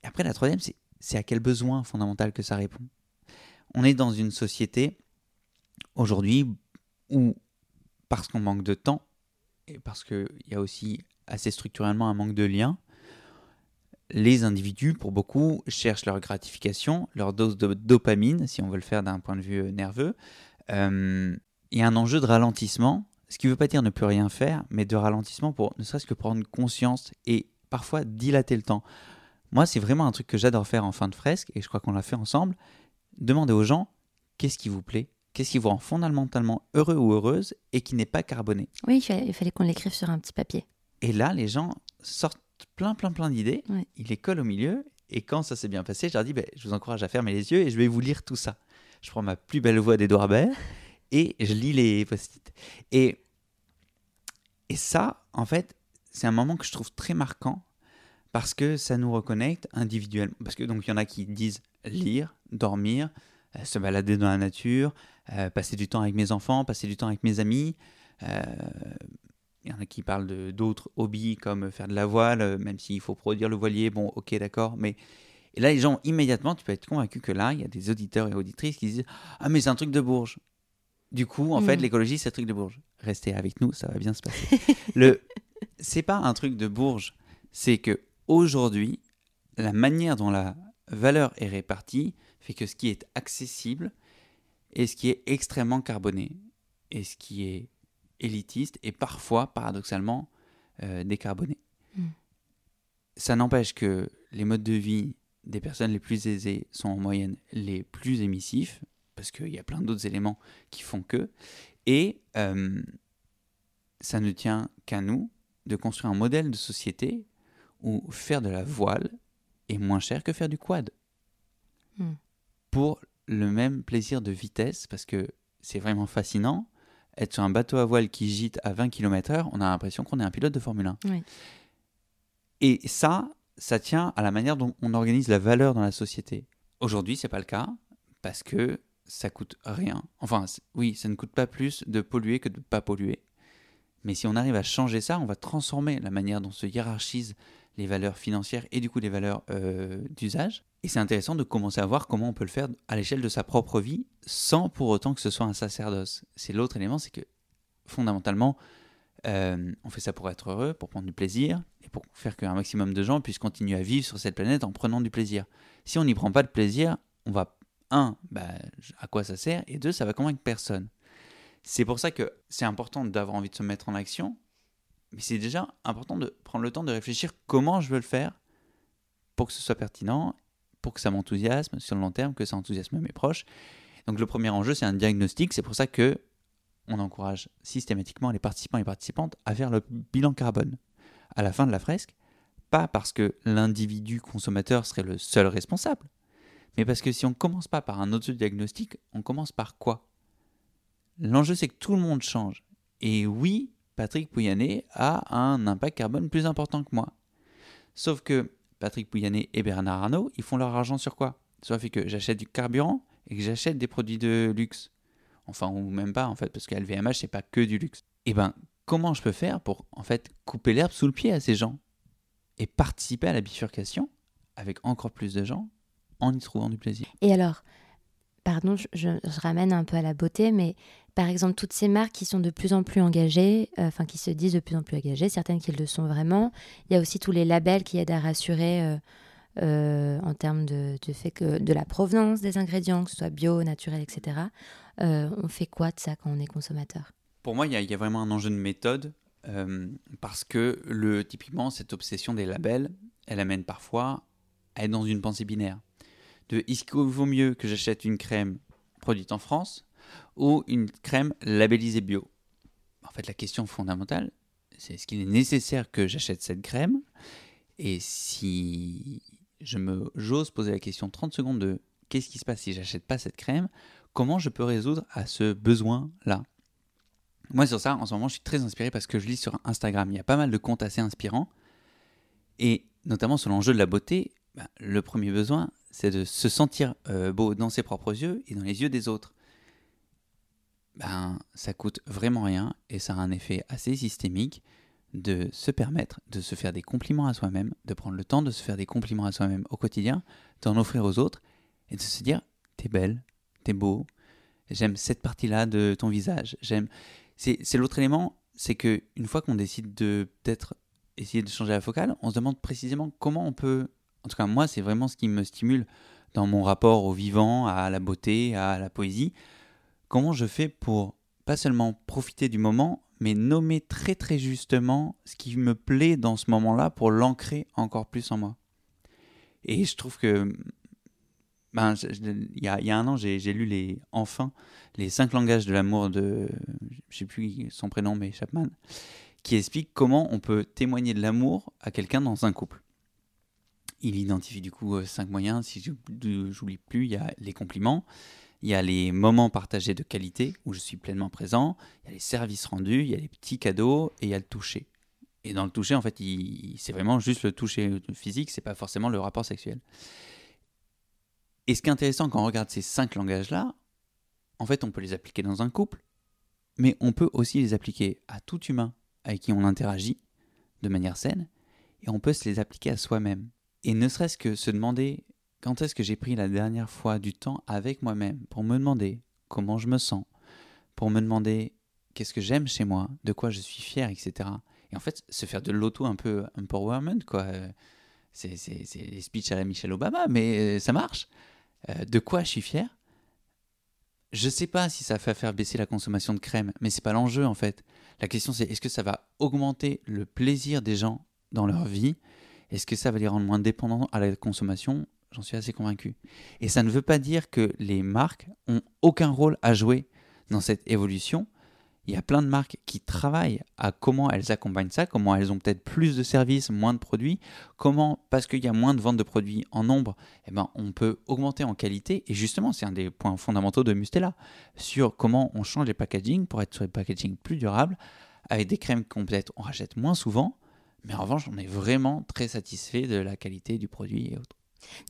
S2: Et après la troisième c'est c'est à quel besoin fondamental que ça répond? On est dans une société aujourd'hui où, parce qu'on manque de temps, et parce qu'il y a aussi assez structurellement un manque de lien, les individus, pour beaucoup, cherchent leur gratification, leur dose de dopamine, si on veut le faire d'un point de vue euh, nerveux. Euh, Il y a un enjeu de ralentissement, ce qui ne veut pas dire ne plus rien faire, mais de ralentissement pour ne serait-ce que prendre conscience et parfois dilater le temps. Moi, c'est vraiment un truc que j'adore faire en fin de fresque, et je crois qu'on l'a fait ensemble. Demandez aux gens qu'est-ce qui vous plaît, qu'est-ce qui vous rend fondamentalement heureux ou heureuse et qui n'est pas carboné?
S1: Oui, il fallait, qu'on l'écrive sur un petit papier.
S2: Et là, les gens sortent plein, plein, plein d'idées.
S1: Ouais.
S2: Ils les collent au milieu. Et quand ça s'est bien passé, je leur dis ben, Je vous encourage à fermer les yeux et je vais vous lire tout ça. Je prends ma plus belle voix d'Edouard Baird et je lis les post-it. Et, et ça, en fait, c'est un moment que je trouve très marquant parce que ça nous reconnecte individuellement. Parce que donc il y en a qui disent lire, dormir, euh, se balader dans la nature, euh, passer du temps avec mes enfants, passer du temps avec mes amis. Euh, il y en a qui parlent de d'autres hobbies comme faire de la voile, même s'il faut produire le voilier. Bon, ok, d'accord, mais et là les gens immédiatement, tu peux être convaincu que là, il y a des auditeurs et auditrices qui disent ah mais c'est un truc de Bourges. Du coup, en fait,
S1: Mm.
S2: l'écologie c'est un truc de Bourges. Restez avec nous, ça va bien se passer. <laughs> le c'est pas un truc de Bourges, c'est que aujourd'hui, la manière dont la valeur est répartie fait que ce qui est accessible et ce qui est extrêmement carboné et ce qui est élitiste et parfois, paradoxalement, euh, décarboné.
S1: Mm.
S2: Ça n'empêche que les modes de vie des personnes les plus aisées sont en moyenne les plus émissifs, parce qu'il y a plein d'autres éléments qui font que, et euh, ça ne tient qu'à nous de construire un modèle de société où faire de la voile est moins cher que faire du quad.
S1: Mm.
S2: Pour le même plaisir de vitesse, parce que c'est vraiment fascinant. Être sur un bateau à voile qui gîte à 20 km/h, on a l'impression qu'on est un pilote de Formule 1.
S1: Oui.
S2: Et ça, ça tient à la manière dont on organise la valeur dans la société. Aujourd'hui, c'est pas le cas parce que ça coûte rien. Enfin, oui, ça ne coûte pas plus de polluer que de pas polluer. Mais si on arrive à changer ça, on va transformer la manière dont se hiérarchisent les valeurs financières et du coup les valeurs euh, d'usage. Et c'est intéressant de commencer à voir comment on peut le faire à l'échelle de sa propre vie sans pour autant que ce soit un sacerdoce. C'est l'autre élément, c'est que fondamentalement, euh, on fait ça pour être heureux, pour prendre du plaisir et pour faire qu'un maximum de gens puissent continuer à vivre sur cette planète en prenant du plaisir. Si on n'y prend pas de plaisir, on va, un, bah, à quoi ça sert Et deux, ça va convaincre personne. C'est pour ça que c'est important d'avoir envie de se mettre en action, mais c'est déjà important de prendre le temps de réfléchir comment je veux le faire pour que ce soit pertinent, pour que ça m'enthousiasme sur le long terme, que ça enthousiasme mes proches. Donc le premier enjeu, c'est un diagnostic. C'est pour ça que on encourage systématiquement les participants et participantes à faire le bilan carbone à la fin de la fresque, pas parce que l'individu consommateur serait le seul responsable, mais parce que si on ne commence pas par un auto-diagnostic, on commence par quoi? L'enjeu, c'est que tout le monde change. Et oui, Patrick Pouyanné a un impact carbone plus important que moi. Sauf que Patrick Pouyanné et Bernard Arnault, ils font leur argent sur quoi? Soit fait que j'achète du carburant et que j'achète des produits de luxe. Enfin, ou même pas, en fait, parce que LVMH, c'est pas que du luxe. Et ben, comment je peux faire pour, en fait, couper l'herbe sous le pied à ces gens? Et participer à la bifurcation avec encore plus de gens en y trouvant du plaisir
S1: Et alors, pardon, je, je- je ramène un peu à la beauté, mais par exemple, toutes ces marques qui sont de plus en plus engagées, euh, enfin qui se disent de plus en plus engagées, certaines qui le sont vraiment, il y a aussi tous les labels qui aident à rassurer euh, euh, en termes de, de fait que de la provenance des ingrédients, que ce soit bio, naturel, etc. On fait quoi de ça quand on est consommateur?
S2: Pour moi, il y, y a vraiment un enjeu de méthode parce que le, typiquement, cette obsession des labels, elle amène parfois à être dans une pensée binaire. De est-ce qu'il vaut mieux que j'achète une crème produite en France ou une crème labellisée bio? En fait, la question fondamentale, c'est est-ce qu'il est nécessaire que j'achète cette crème? Et si je me j'ose poser la question 30 secondes de qu'est-ce qui se passe si j'achète pas cette crème? Comment je peux résoudre à ce besoin-là? Moi, sur ça, en ce moment, je suis très inspiré parce que je lis sur Instagram. Il y a pas mal de comptes assez inspirants. Et notamment sur l'enjeu de la beauté, bah, le premier besoin, c'est de se sentir euh, beau dans ses propres yeux et dans les yeux des autres. Ben, ça coûte vraiment rien et ça a un effet assez systémique de se permettre de se faire des compliments à soi-même, de prendre le temps de se faire des compliments à soi-même au quotidien, d'en offrir aux autres et de se dire t'es belle, t'es beau, j'aime cette partie-là de ton visage, j'aime c'est l'autre élément, c'est que une fois qu'on décide de peut-être essayer de changer la focale, on se demande précisément comment on peut. En tout cas, moi, c'est vraiment ce qui me stimule dans mon rapport au vivant, à la beauté, à la poésie. Comment je fais pour pas seulement profiter du moment, mais nommer très très justement ce qui me plaît dans ce moment-là pour l'ancrer encore plus en moi? Et je trouve que Ben, il y, a, un an, j'ai j'ai lu les, enfin les cinq langages de l'amour de, je sais plus son prénom, mais Chapman, qui explique comment on peut témoigner de l'amour à quelqu'un dans un couple. Il identifie du coup euh, cinq moyens. Si je- j'oublie plus, il y a les compliments, il y a les moments partagés de qualité où je suis pleinement présent, il y a les services rendus, il y a les petits cadeaux et il y a le toucher. Et dans le toucher, en fait, c'est vraiment juste le toucher physique, c'est pas forcément le rapport sexuel. Et ce qui est intéressant quand on regarde ces cinq langages-là, en fait, on peut les appliquer dans un couple, mais on peut aussi les appliquer à tout humain avec qui on interagit de manière saine, et on peut se les appliquer à soi-même. Et ne serait-ce que se demander quand est-ce que j'ai pris la dernière fois du temps avec moi-même pour me demander comment je me sens, pour me demander qu'est-ce que j'aime chez moi, de quoi je suis fier, etc. Et en fait, se faire de l'auto un peu empowerment, quoi. C'est c'est- c'est les speeches à la Michelle Obama, mais euh, ça marche. Euh, de quoi je suis fier? Je sais pas si ça fait faire baisser la consommation de crème, mais c'est pas l'enjeu en fait. La question c'est est-ce que ça va augmenter le plaisir des gens dans leur vie? Est-ce que ça va les rendre moins dépendants à la consommation? J'en suis assez convaincu. Et ça ne veut pas dire que les marques ont aucun rôle à jouer dans cette évolution. Il y a plein de marques qui travaillent à comment elles accompagnent ça, comment elles ont peut-être plus de services, moins de produits, comment, parce qu'il y a moins de ventes de produits en nombre, eh ben, on peut augmenter en qualité. Et justement, c'est un des points fondamentaux de Mustela, sur comment on change les packaging pour être sur des packaging plus durables, avec des crèmes qu'on peut-être on rachète moins souvent, mais en revanche, on est vraiment très satisfait de la qualité du produit et autres.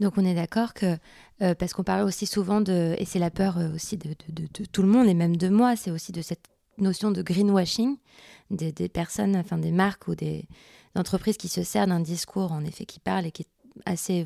S1: Donc on est d'accord que, euh, parce qu'on parle aussi souvent de, et c'est la peur euh, aussi de, de- de- de tout le monde et même de moi, c'est aussi de cette notion de greenwashing des, des personnes, enfin des marques ou des entreprises qui se servent d'un discours en effet qui parle et qui est assez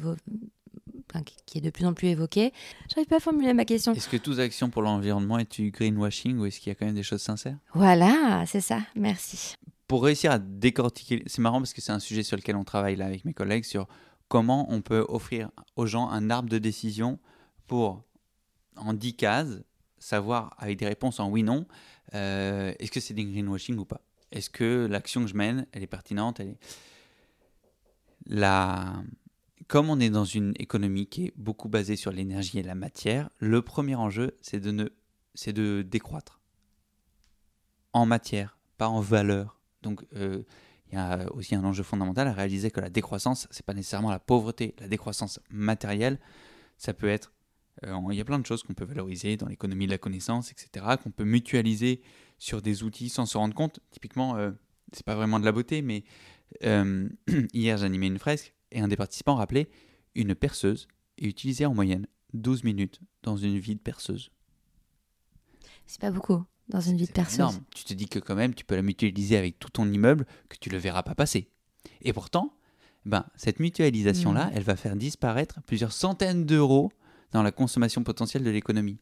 S1: enfin, qui- qui est de plus en plus évoqué. J'arrive pas à formuler ma question.
S2: Est-ce que toute action pour l'environnement est du greenwashing ou est-ce qu'il y a quand même des choses sincères?
S1: Voilà, c'est ça. Merci.
S2: Pour réussir à décortiquer, c'est marrant parce que c'est un sujet sur lequel on travaille là avec mes collègues sur comment on peut offrir aux gens un arbre de décision pour, en 10 cases, savoir avec des réponses en oui-non, euh, est-ce que c'est du greenwashing ou pas? Est-ce que l'action que je mène, elle est pertinente. La... Comme on est dans une économie qui est beaucoup basée sur l'énergie et la matière, le premier enjeu, c'est de, ne... c'est de décroître. En matière, pas en valeur. Donc, euh, il y a aussi un enjeu fondamental à réaliser que la décroissance, c'est pas nécessairement la pauvreté. La décroissance matérielle, ça peut être. euh, il y a plein de choses qu'on peut valoriser dans l'économie de la connaissance, etc., qu'on peut mutualiser sur des outils sans se rendre compte. Typiquement, euh, c'est pas vraiment de la beauté, mais euh, <clears throat> hier j'animais une fresque et un des participants rappelait une perceuse est utilisée en moyenne 12 minutes dans une vie de perceuse.
S1: C'est pas beaucoup dans une vie de
S2: énorme. Tu te dis que quand même, tu peux la mutualiser avec tout ton immeuble, que tu le verras pas passer. Et pourtant, ben, cette mutualisation-là,
S1: Mhm.
S2: elle va faire disparaître plusieurs centaines d'euros dans la consommation potentielle de l'économie.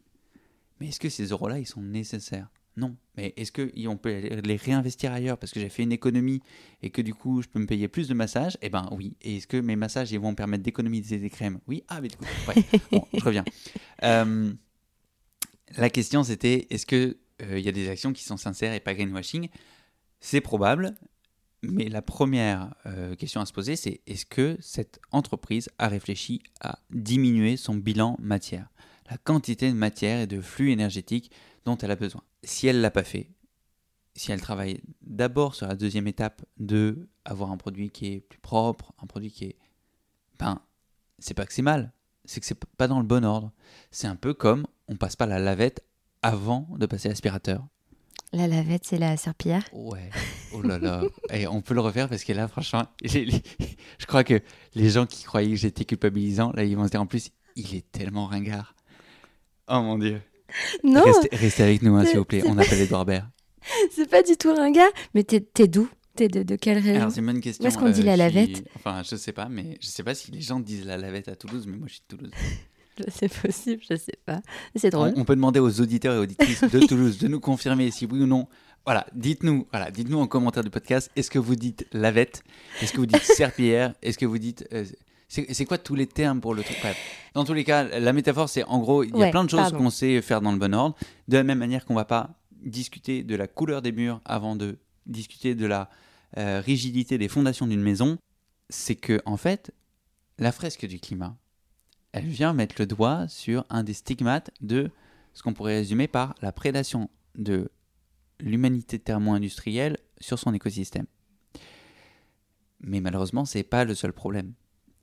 S2: Mais est-ce que ces euros-là, ils sont nécessaires? Non. Mais est-ce qu'on peut les réinvestir ailleurs parce que j'ai fait une économie et que du coup, je peux me payer plus de massages? Eh ben oui. Et est-ce que mes massages, ils vont me permettre d'économiser des crèmes? Oui. Ah, mais du coup, ouais. Bon, je reviens. <laughs> Euh, la question, c'était est-ce que il y a des actions qui sont sincères et pas greenwashing C'est probable, mais la première euh, question à se poser, c'est est-ce que cette entreprise a réfléchi à diminuer son bilan matière? La quantité de matière et de flux énergétique dont elle a besoin. Si elle l'a pas fait, si elle travaille d'abord sur la deuxième étape de avoir un produit qui est plus propre, un produit qui est... Ben, c'est pas que c'est mal, c'est que c'est pas dans le bon ordre. C'est un peu comme on passe pas la lavette avant de passer l'aspirateur.
S1: La lavette, c'est la serpillière?
S2: Ouais, oh là là. <laughs> Et on peut le refaire parce que là, franchement, <laughs> je crois que les gens qui croyaient que j'étais culpabilisant, là, ils vont se dire en plus, il est tellement ringard. Oh mon dieu.
S1: Non,
S2: Restez, restez avec nous, hein, s'il vous plaît. On
S1: pas-
S2: appelle Edouard Baird. <laughs>
S1: c'est pas du tout ringard. Mais t'es t'es d'où? T'es de, de quelle région?
S2: Alors, c'est une bonne question.
S1: Où est-ce qu'on dit la
S2: je suis-
S1: lavette?
S2: Enfin, je sais pas, mais je sais pas si les gens disent la lavette à Toulouse, mais moi, je suis de Toulouse. <laughs>
S1: C'est possible, je sais pas. C'est drôle.
S2: on peut demander aux auditeurs et auditrices de <laughs> Toulouse de nous confirmer si oui ou non. Voilà, dites-nous, voilà, dites-nous en commentaire du podcast, est-ce que vous dites lavette? Est-ce que vous dites serpillière? <laughs> Est-ce que vous dites euh, c'est quoi tous les termes pour le truc? Bref, dans tous les cas, la métaphore, c'est en gros, il y a
S1: Ouais,
S2: plein de choses qu'on sait faire dans le bon ordre, de la même manière qu'on va pas discuter de la couleur des murs avant de discuter de la euh, rigidité des fondations d'une maison. C'est que en fait, la fresque du climat, elle vient mettre le doigt sur un des stigmates de ce qu'on pourrait résumer par la prédation de l'humanité thermo-industrielle sur son écosystème. Mais malheureusement, ce n'est pas le seul problème.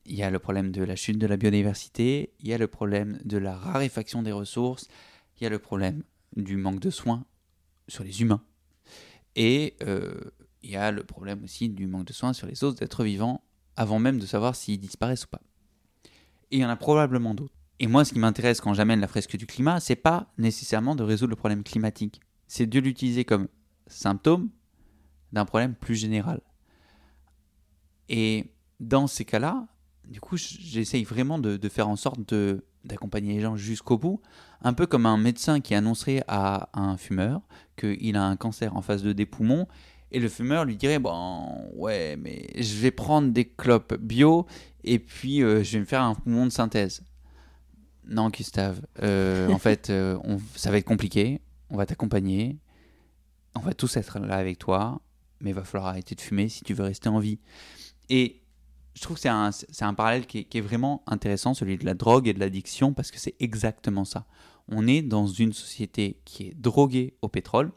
S2: Il y a le problème de la chute de la biodiversité, il y a le problème de la raréfaction des ressources, il y a le problème du manque de soins sur les humains. Et euh, il y a le problème aussi du manque de soins sur les autres êtres vivants avant même de savoir s'ils disparaissent ou pas. Il y en a probablement d'autres. Et moi, ce qui m'intéresse quand j'amène la fresque du climat, c'est pas nécessairement de résoudre le problème climatique, c'est de l'utiliser comme symptôme d'un problème plus général. Et dans ces cas-là, du coup, j'essaye vraiment de, faire en sorte d'accompagner les gens jusqu'au bout, un peu comme un médecin qui annoncerait à un fumeur qu'il a un cancer en phase de des poumons, et le fumeur lui dirait bon ouais mais je vais prendre des clopes bio et puis euh, je vais me faire un poumon de synthèse. Non Gustave, euh, en <laughs> fait euh, on, ça va être compliqué, on va t'accompagner, on va tous être là avec toi, mais il va falloir arrêter de fumer si tu veux rester en vie. Et je trouve que c'est un, un, parallèle qui est, qui est, vraiment intéressant, celui de la drogue et de l'addiction, parce que c'est exactement ça. On est dans une société qui est droguée au pétrole,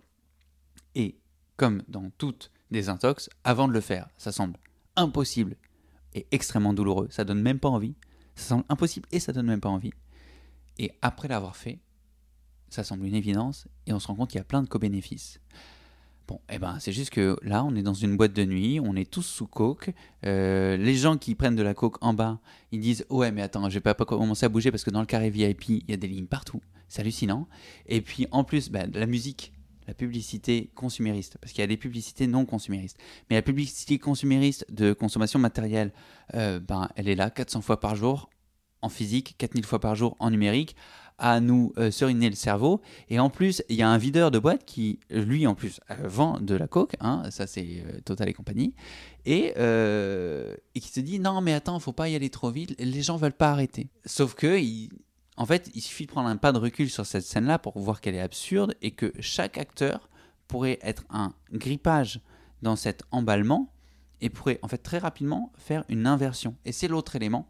S2: comme dans toutes des intox, avant de le faire, ça semble impossible et extrêmement douloureux, ça donne même pas envie, ça semble impossible et ça donne même pas envie. Et après l'avoir fait, ça semble une évidence, et on se rend compte qu'il y a plein de co-bénéfices. Bon, eh ben, c'est juste que là, on est dans une boîte de nuit, on est tous sous coke. Euh, les gens qui prennent de la coke en bas, ils disent Ouais, mais attends, je vais pas, pas commencer à bouger parce que dans le carré VIP, il y a des lignes partout. C'est hallucinant. Et puis, en plus, ben, la musique, la publicité consumériste, parce qu'il y a des publicités non consuméristes. Mais la publicité consumériste de consommation matérielle, euh, ben, elle est là 400 fois par jour en physique, 4000 fois par jour en numérique à nous euh, seriner le cerveau. Et en plus, il y a un videur de boîte qui, lui, en plus, euh, vend de la coke, hein, ça c'est euh, Total et compagnie, et, et, qui se dit non, mais attends, faut pas y aller trop vite, les gens veulent pas arrêter. Sauf que, il, en fait, il suffit de prendre un pas de recul sur cette scène-là pour voir qu'elle est absurde et que chaque acteur pourrait être un grippage dans cet emballement et pourrait en fait très rapidement faire une inversion. Et c'est l'autre élément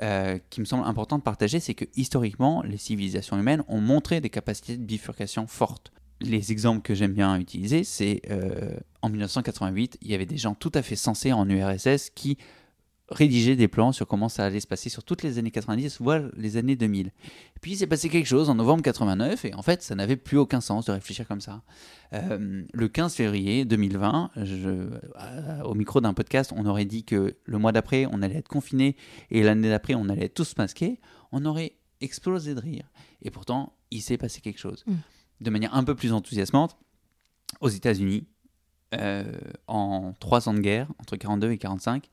S2: euh, qui me semble important de partager, c'est que historiquement, les civilisations humaines ont montré des capacités de bifurcation fortes. Les exemples que j'aime bien utiliser, c'est euh, en 1988, il y avait des gens tout à fait sensés en URSS qui rédiger des plans sur comment ça allait se passer sur toutes les années 90, voire les années 2000. Et puis il s'est passé quelque chose en novembre 89, et en fait, ça n'avait plus aucun sens de réfléchir comme ça. Euh, le 15 février 2020, je, euh, au micro d'un podcast, on aurait dit que le mois d'après, on allait être confiné, et l'année d'après, on allait être tous masqués. On aurait explosé de rire. Et pourtant, il s'est passé quelque chose. Mm. De manière un peu plus enthousiasmante, aux États-Unis, euh, en trois ans de guerre, entre 42 et 45,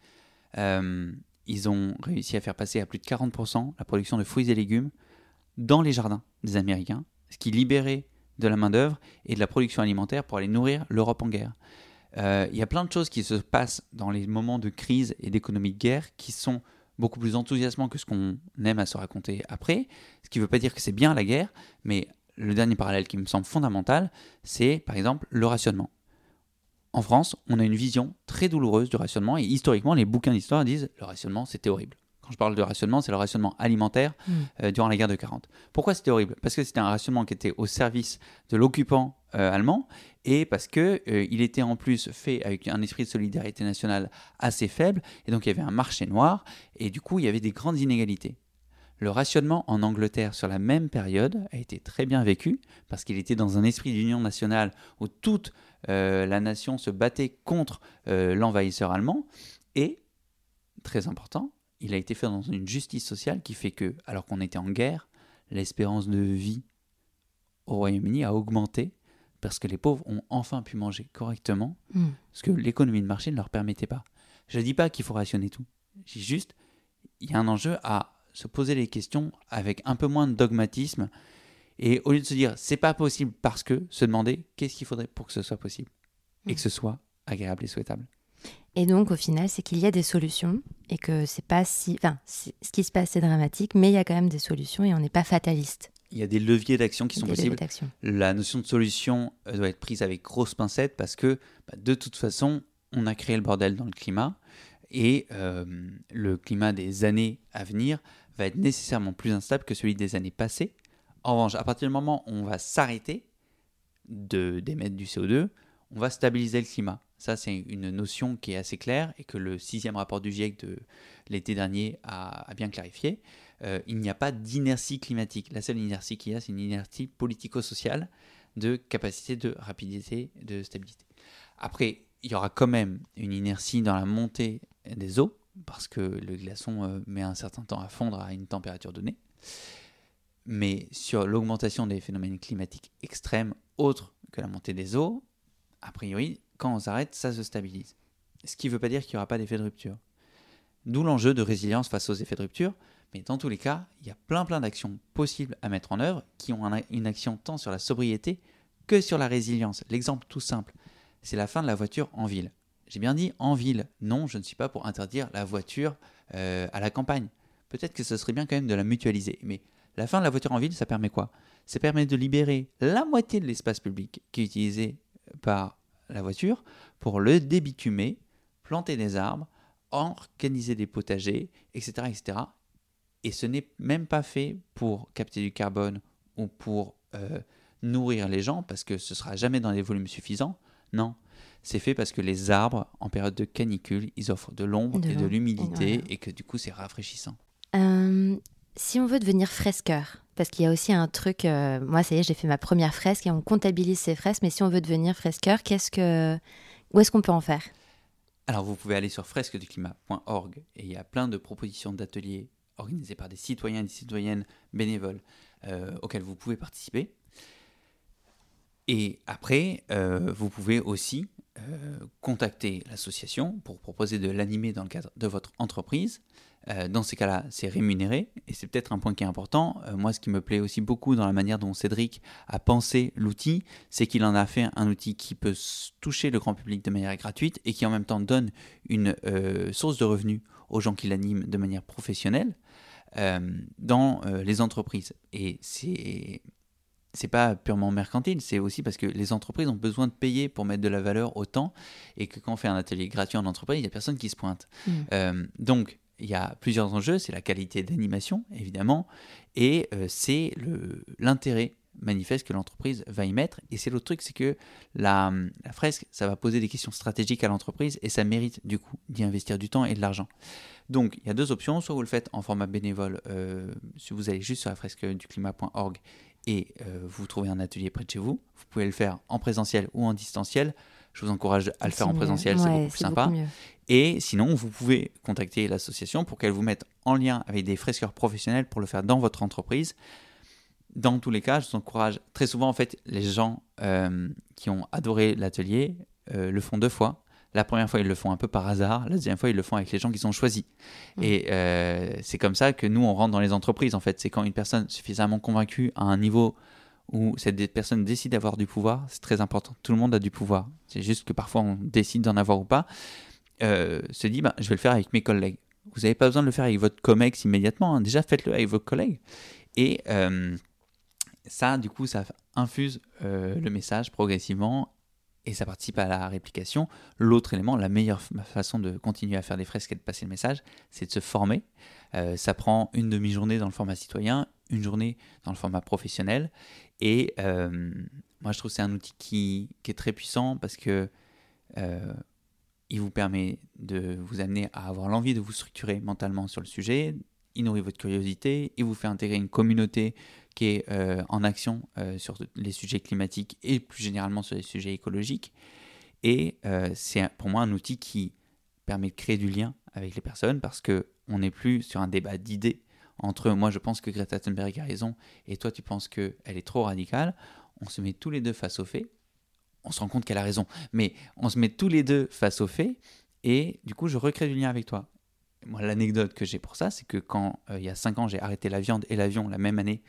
S2: euh, ils ont réussi à faire passer à plus de 40% la production de fruits et légumes dans les jardins des Américains, ce qui libérait de la main-d'œuvre et de la production alimentaire pour aller nourrir l'Europe en guerre. Euh, il y a plein de choses qui se passent dans les moments de crise et d'économie de guerre qui sont beaucoup plus enthousiasmants que ce qu'on aime à se raconter après. Ce qui ne veut pas dire que c'est bien la guerre, mais le dernier parallèle qui me semble fondamental, c'est par exemple le rationnement en France, on a une vision très douloureuse du rationnement et historiquement, les bouquins d'histoire disent le rationnement, c'était horrible. Quand je parle de rationnement, c'est le rationnement alimentaire mm. euh, durant la guerre de 40. Pourquoi c'était horrible? Parce que c'était un rationnement qui était au service de l'occupant euh, allemand et parce que euh, il était en plus fait avec un esprit de solidarité nationale assez faible et donc il y avait un marché noir et du coup il y avait des grandes inégalités. Le rationnement en Angleterre sur la même période a été très bien vécu parce qu'il était dans un esprit d'union nationale où toute euh, la nation se battait contre euh, l'envahisseur allemand et, très important, il a été fait dans une justice sociale qui fait que, alors qu'on était en guerre, l'espérance de vie au Royaume-Uni a augmenté parce que les pauvres ont enfin pu manger correctement, hmm. ce que l'économie de marché ne leur permettait pas. Je ne dis pas qu'il faut rationner tout. Je dis juste, il y a un enjeu à se poser les questions avec un peu moins de dogmatisme et au lieu de se dire c'est pas possible parce que, se demander qu'est-ce qu'il faudrait pour que ce soit possible et que ce soit agréable et souhaitable.
S1: Et donc au final, c'est qu'il y a des solutions et que c'est pas si, enfin, ce qui se passe c'est dramatique, mais il y a quand même des solutions et on n'est pas fataliste.
S2: Il y a des leviers d'action qui sont possibles. La notion de solution doit être prise avec grosse pincette parce que bah, de toute façon, on a créé le bordel dans le climat et euh, le climat des années à venir va être nécessairement plus instable que celui des années passées. En revanche, à partir du moment où on va s'arrêter d'émettre du CO2, on va stabiliser le climat. Ça, c'est une notion qui est assez claire et que le sixième rapport du GIEC de l'été dernier a, bien clarifié. Euh, il n'y a pas d'inertie climatique. La seule inertie qu'il y a, c'est une inertie politico-sociale de capacité de rapidité, de stabilité. Après, il y aura quand même une inertie dans la montée des eaux, parce que le glaçon euh, met un certain temps à fondre à une température donnée. Mais sur l'augmentation des phénomènes climatiques extrêmes autres que la montée des eaux, a priori, quand on s'arrête, ça se stabilise. Ce qui ne veut pas dire qu'il n'y aura pas d'effet de rupture. D'où l'enjeu de résilience face aux effets de rupture, mais dans tous les cas, il y a plein plein d'actions possibles à mettre en œuvre qui ont une action tant sur la sobriété que sur la résilience. L'exemple tout simple, c'est la fin de la voiture en ville. J'ai bien dit en ville. Non, je ne suis pas pour interdire la voiture euh, à la campagne. Peut-être que ce serait bien quand même de la mutualiser. Mais la fin de la voiture en ville, ça permet quoi? Ça permet de libérer la moitié de l'espace public qui est utilisé par la voiture pour le débitumer, planter des arbres, organiser des potagers, etc. etc. Et ce n'est même pas fait pour capter du carbone ou pour euh, nourrir les gens, parce que ce sera jamais dans des volumes suffisants. Non, c'est fait parce que les arbres, en période de canicule, ils offrent de l'ombre et de l'humidité, et, que du coup, c'est rafraîchissant.
S1: Euh, si on veut devenir fresqueur, parce qu'il y a aussi un truc, euh, moi ça y est, j'ai fait ma première fresque et on comptabilise ces fresques, mais si on veut devenir fresqueur, qu'est-ce que, où est-ce qu'on peut en faire?
S2: Alors vous pouvez aller sur fresqueduclimat.org et il y a plein de propositions d'ateliers organisés par des citoyens et des citoyennes bénévoles euh, auxquels vous pouvez participer. Et après, euh, vous pouvez aussi contacter l'association pour proposer de l'animer dans le cadre de votre entreprise. Euh, dans ces cas-là, c'est rémunéré, et c'est peut-être un point qui est important. Euh, moi, ce qui me plaît aussi beaucoup dans la manière dont Cédric a pensé l'outil, c'est qu'il en a fait un outil qui peut toucher le grand public de manière gratuite et qui en même temps donne une euh, source de revenus aux gens qui l'animent de manière professionnelle dans les entreprises. Et c'est c'est pas purement mercantile, c'est aussi parce que les entreprises ont besoin de payer pour mettre de la valeur au temps et que quand on fait un atelier gratuit en entreprise, il n'y a personne qui se pointe. Mmh. donc, il y a plusieurs enjeux, c'est la qualité d'animation, évidemment, et euh, c'est l'intérêt manifeste que l'entreprise va y mettre. Et c'est l'autre truc, c'est que la, fresque, ça va poser des questions stratégiques à l'entreprise et ça mérite du coup d'y investir du temps et de l'argent. Donc il y a deux options, soit vous le faites en format bénévole, euh, si vous allez juste sur la fresque du climat.org et euh, vous trouvez un atelier près de chez vous, vous pouvez le faire en présentiel ou en distanciel. Je vous encourage à le faire en présentiel, c'est beaucoup plus sympa. Et sinon, vous pouvez contacter l'association pour qu'elle vous mette en lien avec des fresqueurs professionnels pour le faire dans votre entreprise. Dans tous les cas, je vous encourage très souvent, en fait, les gens euh, qui ont adoré l'atelier euh, le font deux fois. La première fois, ils le font un peu par hasard. La deuxième fois, ils le font avec les gens qu'ils ont choisis. Mmh. Et euh, c'est comme ça que nous, on rentre dans les entreprises. En fait, c'est quand une personne suffisamment convaincue à un niveau où cette personne décide d'avoir du pouvoir, c'est très important. Tout le monde a du pouvoir. C'est juste que parfois, on décide d'en avoir ou pas. Euh, se dit bah, je vais le faire avec mes collègues. Vous n'avez pas besoin de le faire avec votre COMEX immédiatement, hein. déjà faites-le avec vos collègues. Et euh, ça, du coup, ça infuse euh, le message progressivement et ça participe à la réplication. L'autre élément, la meilleure façon de continuer à faire des fresques et de passer le message, c'est de se former. ça prend une demi-journée dans le format citoyen, une journée dans le format professionnel. Et moi, je trouve que c'est un outil qui, qui, est très puissant parce que il vous permet de vous amener à avoir l'envie de vous structurer mentalement sur le sujet, il nourrit votre curiosité, il vous fait intégrer une communauté qui est euh, en action euh, sur les sujets climatiques et plus généralement sur les sujets écologiques. Et euh, c'est pour moi un outil qui permet de créer du lien avec les personnes parce que on n'est plus sur un débat d'idées entre moi je pense que Greta Thunberg a raison et toi tu penses qu'elle est trop radicale. On se met tous les deux face au fait on se rend compte qu'elle a raison. Mais on se met tous les deux face aux faits et du coup, je recrée du lien avec toi. Moi, l'anecdote que j'ai pour ça, c'est que quand euh, il y a 5 ans, j'ai arrêté la viande et l'avion la même année,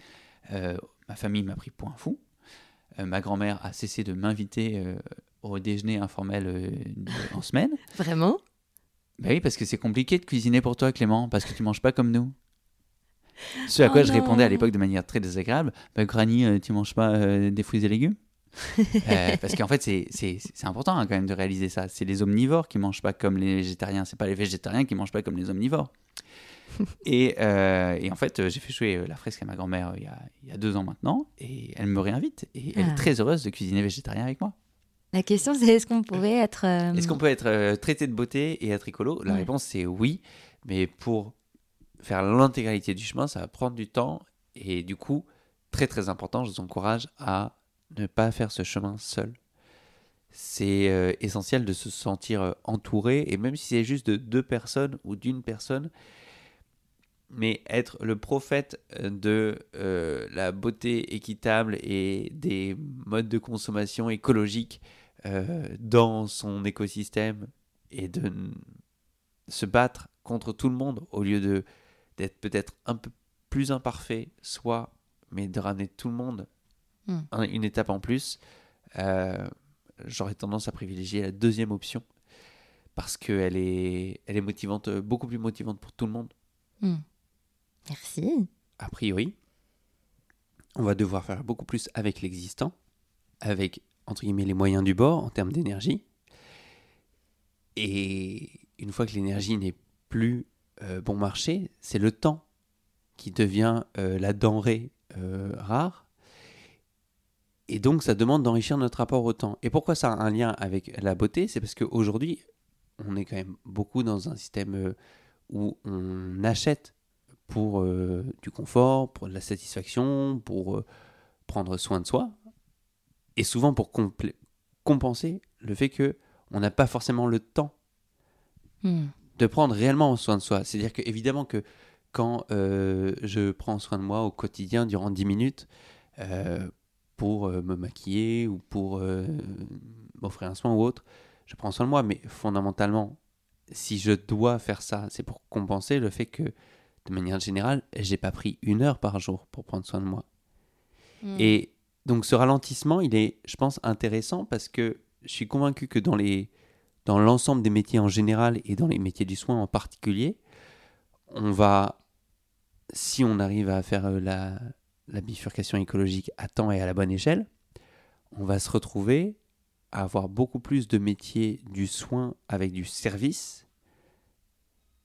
S2: euh, ma famille m'a pris pour un fou. Euh, ma grand-mère a cessé de m'inviter au déjeuner informel en semaine. <laughs>
S1: Vraiment?
S2: Ben oui, parce que c'est compliqué de cuisiner pour toi, Clément, parce que tu manges pas comme nous. Ce à quoi oh je répondais à l'époque de manière très désagréable, bah, Granny, tu manges pas des fruits et légumes? Euh, parce qu'en fait, c'est important hein, quand même de réaliser ça. C'est les omnivores qui mangent pas comme les végétariens. C'est pas les végétariens qui mangent pas comme les omnivores. et, euh, et en fait, euh, j'ai fait jouer la fresque à ma grand-mère il, y a, il y a deux ans maintenant, et elle me réinvite. Et elle
S1: Ah.
S2: est très heureuse de cuisiner végétarien avec moi.
S1: La question, c'est est-ce qu'on pouvait être. euh,
S2: Est-ce qu'on peut être traité de beauté et être écolo? La
S1: Ouais.
S2: réponse c'est oui, mais pour faire l'intégralité du chemin, ça va prendre du temps et du coup, très très important, je vous encourage à ne pas faire ce chemin seul. C'est euh, essentiel de se sentir euh, entouré et même si c'est juste de deux personnes ou d'une personne, mais être le prophète euh, de la beauté équitable et des modes de consommation écologiques dans son écosystème et de se battre contre tout le monde au lieu de d'être peut-être un peu plus imparfait, soit, mais de ramener tout le monde
S1: Mm.
S2: un- une étape en plus, euh, j'aurais tendance à privilégier la deuxième option parce qu'elle est, elle est motivante, euh, beaucoup plus motivante pour tout le monde.
S1: hmm. Merci.
S2: A priori, on va devoir faire beaucoup plus avec l'existant, avec entre guillemets les moyens du bord en termes d'énergie. Et une fois que l'énergie n'est plus euh, bon marché, c'est le temps qui devient euh, la denrée euh, rare. Et donc, ça demande d'enrichir notre rapport au temps. Et pourquoi ça a un lien avec la beauté? C'est parce qu'aujourd'hui, on est quand même beaucoup dans un système euh, où on achète pour euh, du confort, pour de la satisfaction, pour euh, prendre soin de soi, et souvent pour compenser le fait que on n'a pas forcément le temps
S1: Hmm.
S2: de prendre réellement soin de soi. C'est-à-dire que évidemment que quand euh, je prends soin de moi au quotidien durant 10 minutes pour euh, me maquiller ou pour euh, m'offrir un soin ou autre, je prends soin de moi. Mais fondamentalement, si je dois faire ça, c'est pour compenser le fait que de manière générale, j'ai pas pris une heure par jour pour prendre soin de moi.
S1: Hmm.
S2: Et donc ce ralentissement, il est, je pense, intéressant parce que je suis convaincu que dans les dans l'ensemble des métiers en général et dans les métiers du soin en particulier, on va, si on arrive à faire euh, la, la bifurcation écologique à temps et à la bonne échelle, on va se retrouver à avoir beaucoup plus de métiers du soin avec du service.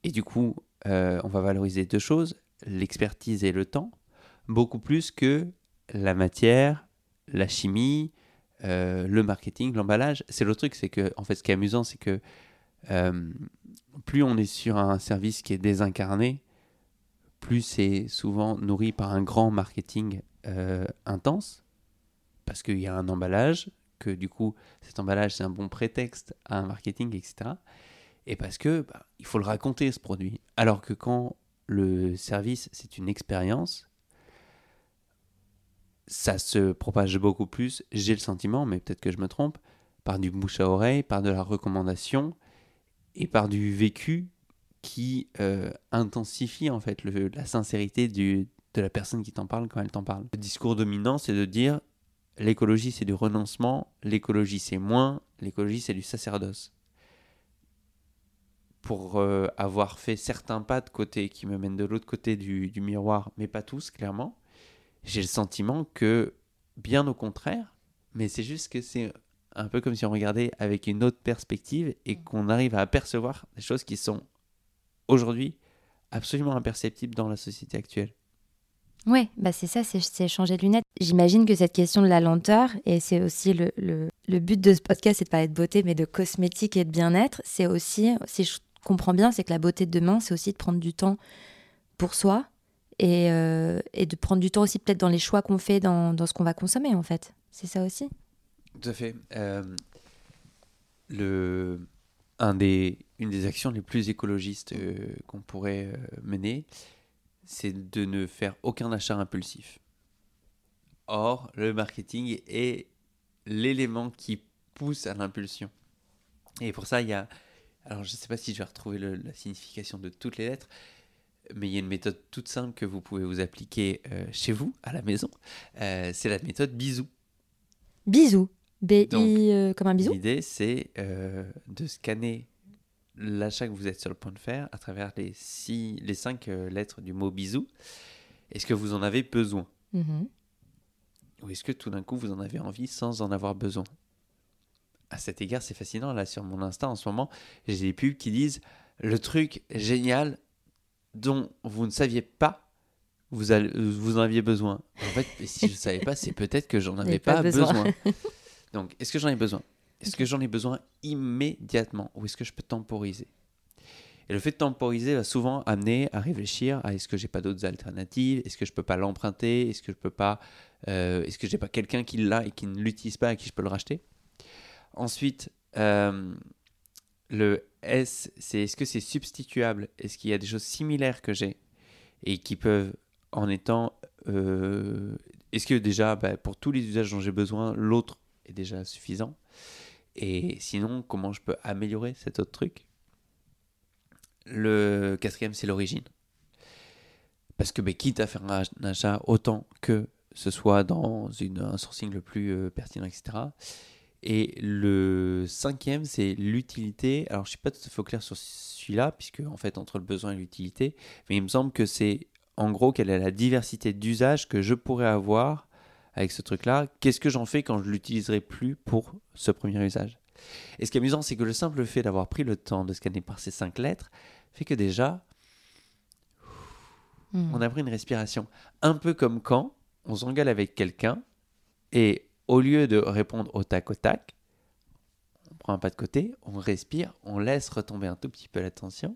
S2: Et du coup, euh, on va valoriser deux choses, l'expertise et le temps, beaucoup plus que la matière, la chimie, euh, le marketing, l'emballage. C'est le truc, c'est que, en fait, ce qui est amusant, c'est que euh, plus on est sur un service qui est désincarné, plus c'est souvent nourri par un grand marketing euh, intense, parce qu'il y a un emballage, que du coup, cet emballage, c'est un bon prétexte à un marketing, etc. Et parce que bah, il faut le raconter, ce produit. Alors que quand le service, c'est une expérience, ça se propage beaucoup plus, j'ai le sentiment, mais peut-être que je me trompe, par du bouche à oreille, par de la recommandation et par du vécu qui euh, intensifie en fait le- la sincérité du, de la personne qui t'en parle quand elle t'en parle. Le discours dominant, c'est de dire l'écologie c'est du renoncement, l'écologie c'est moins, l'écologie c'est du sacerdoce. Pour euh, avoir fait certains pas de côté qui me mènent de l'autre côté du, du miroir, mais pas tous clairement, j'ai le sentiment que, bien au contraire, mais c'est juste que c'est un peu comme si on regardait avec une autre perspective et qu'on arrive à apercevoir des choses qui sont aujourd'hui absolument imperceptibles dans la société actuelle.
S1: Ouais, bah c'est ça, c'est c'est changer de lunettes. J'imagine que cette question de la lenteur, et c'est aussi le, le, le but de ce podcast, c'est de parler de beauté, mais de cosmétique et de bien-être, c'est aussi, si je comprends bien, c'est que la beauté de demain, c'est aussi de prendre du temps pour soi et, euh, et de prendre du temps aussi peut-être dans les choix qu'on fait, dans, dans ce qu'on va consommer en fait. C'est ça aussi
S2: Tout à fait. Euh, le, une des actions les plus écologistes euh, qu'on pourrait euh, mener, c'est de ne faire aucun achat impulsif. Or, le marketing est l'élément qui pousse à l'impulsion. Et pour ça, il y a... Alors, je ne sais pas si je vais retrouver la signification de toutes les lettres, mais il y a une méthode toute simple que vous pouvez vous appliquer euh, chez vous, à la maison. C'est la méthode bisou.
S1: Bisous. B-I euh, comme un bisou
S2: L'idée, c'est euh, de scanner l'achat que vous êtes sur le point de faire à travers les, six, les cinq euh, lettres du mot bisou. Est-ce que vous en avez besoin?
S1: Mhm.
S2: Ou est-ce que tout d'un coup, vous en avez envie sans en avoir besoin? À cet égard, c'est fascinant. Là, sur mon Insta, en ce moment, j'ai des pubs qui disent le truc génial
S3: dont vous ne saviez pas vous, allez, vous en aviez besoin. En fait, si je ne savais pas, c'est peut-être que j'en avais pas, besoin. <laughs> Donc, est-ce que j'en ai besoin? Est-ce que j'en ai besoin immédiatement ou est-ce que je peux temporiser? Et le fait de temporiser va souvent amener à réfléchir à est-ce que j'ai pas d'autres alternatives? Est-ce que je peux pas l'emprunter? Est-ce que je peux pas euh, Est-ce que j'ai pas quelqu'un qui l'a et qui ne l'utilise pas et qui je peux le racheter? Ensuite, euh, le S, c'est est-ce que c'est substituable? Est-ce qu'il y a des choses similaires que j'ai et qui peuvent, en étant. Euh, est-ce que déjà, bah, pour tous les usages dont j'ai besoin, l'autre est déjà suffisant Et sinon, comment je peux améliorer cet autre truc? Le quatrième, c'est l'origine. Parce que bah, quitte à faire un achat, autant que ce soit dans une, un sourcing le plus euh, pertinent, etc. Et le cinquième, c'est l'utilité. Alors, je ne suis pas tout à fait clair sur celui-là, puisque, en fait, entre le besoin et l'utilité, mais il me semble que c'est, en gros, quelle est la diversité d'usages que je pourrais avoir avec ce truc-là. Qu'est-ce que j'en fais quand je l'utiliserai plus pour ce premier usage? Et ce qui est amusant, c'est que le simple fait d'avoir pris le temps de scanner par ces cinq lettres fait que déjà, hmm. on a pris une respiration. Un peu comme quand on s'engueule avec quelqu'un et au lieu de répondre au tac au tac, on prend un pas de côté, on respire, on laisse retomber un tout petit peu la tension.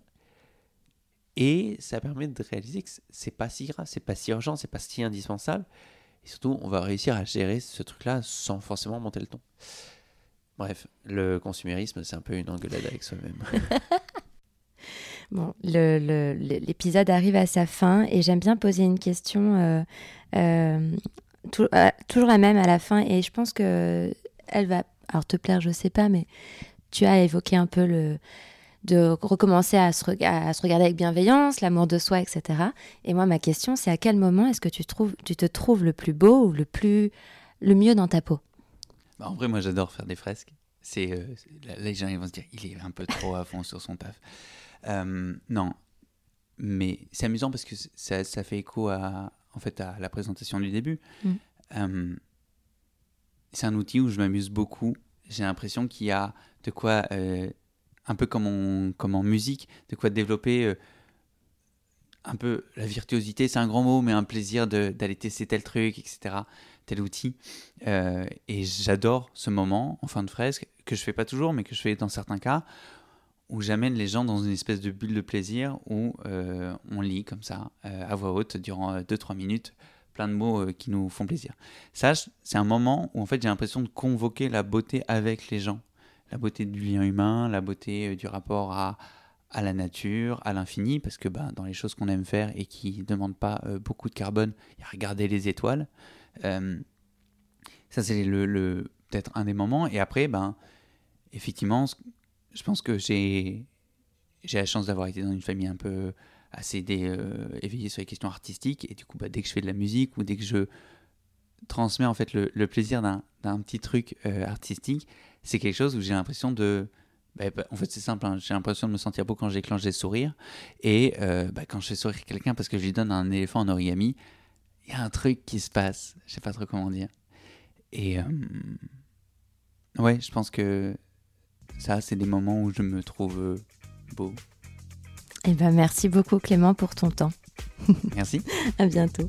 S3: Et ça permet de réaliser que c'est pas si grave, c'est pas si urgent, c'est pas si indispensable. Et surtout, on va réussir à gérer ce truc-là sans forcément monter le ton. Bref, le consumérisme, c'est un peu une engueulade avec soi-même. <laughs>
S1: bon, l'épisode arrive à sa fin et j'aime bien poser une question euh, euh, euh, toujours la même à la fin. Et je pense que elle va, alors te plaire, je sais pas, mais tu as évoqué un peu le de recommencer à se, à se regarder avec bienveillance, l'amour de soi, etc. Et moi, ma question, c'est à quel moment est-ce que tu, trouves, tu te trouves le plus beau ou le plus le mieux dans ta peau?
S2: Bah, En vrai, moi, j'adore faire des fresques. C'est euh, les gens ils vont se dire, il est un peu trop à fond sur son taf. Euh, non, mais c'est amusant parce que ça, ça, fait écho à, en fait à la présentation du début. Mm. Euh, c'est un outil où je m'amuse beaucoup. J'ai l'impression qu'il y a de quoi, un peu comme en, musique, de quoi développer euh, un peu la virtuosité, c'est un grand mot, mais un plaisir d'aller tester tel truc, etc., tel outil. et j'adore ce moment en fin de fresque, que je fais pas toujours, mais que je fais dans certains cas, où j'amène les gens dans une espèce de bulle de plaisir où euh, on lit comme ça, euh, à voix haute, durant 2-3 euh, minutes, plein de mots qui nous font plaisir. Ça, c'est un moment où en fait j'ai l'impression de convoquer la beauté avec les gens. La beauté du lien humain, la beauté du rapport à, à la nature, à l'infini, parce que bah, dans les choses qu'on aime faire et qui ne demandent pas beaucoup de carbone, il y a regarder les étoiles. ça, c'est le, peut-être un des moments. Et après, ben, effectivement, je pense que j'ai la chance d'avoir été dans une famille un peu assez euh, éveillée sur les questions artistiques et du coup bah, dès que je fais de la musique ou dès que je transmets en fait le, le plaisir d'un petit truc euh, artistique c'est quelque chose où j'ai l'impression de bah, bah, en fait c'est simple hein, j'ai l'impression de me sentir beau quand j'éclanche des sourires et euh, quand je fais sourire quelqu'un parce que je lui donne un éléphant en origami il y a un truc qui se passe je sais pas trop comment dire et ouais je pense que ça, c'est des moments où je me trouve euh, beau.
S1: Eh ben, merci beaucoup Clément pour ton temps.
S2: Merci. <laughs>
S1: à bientôt.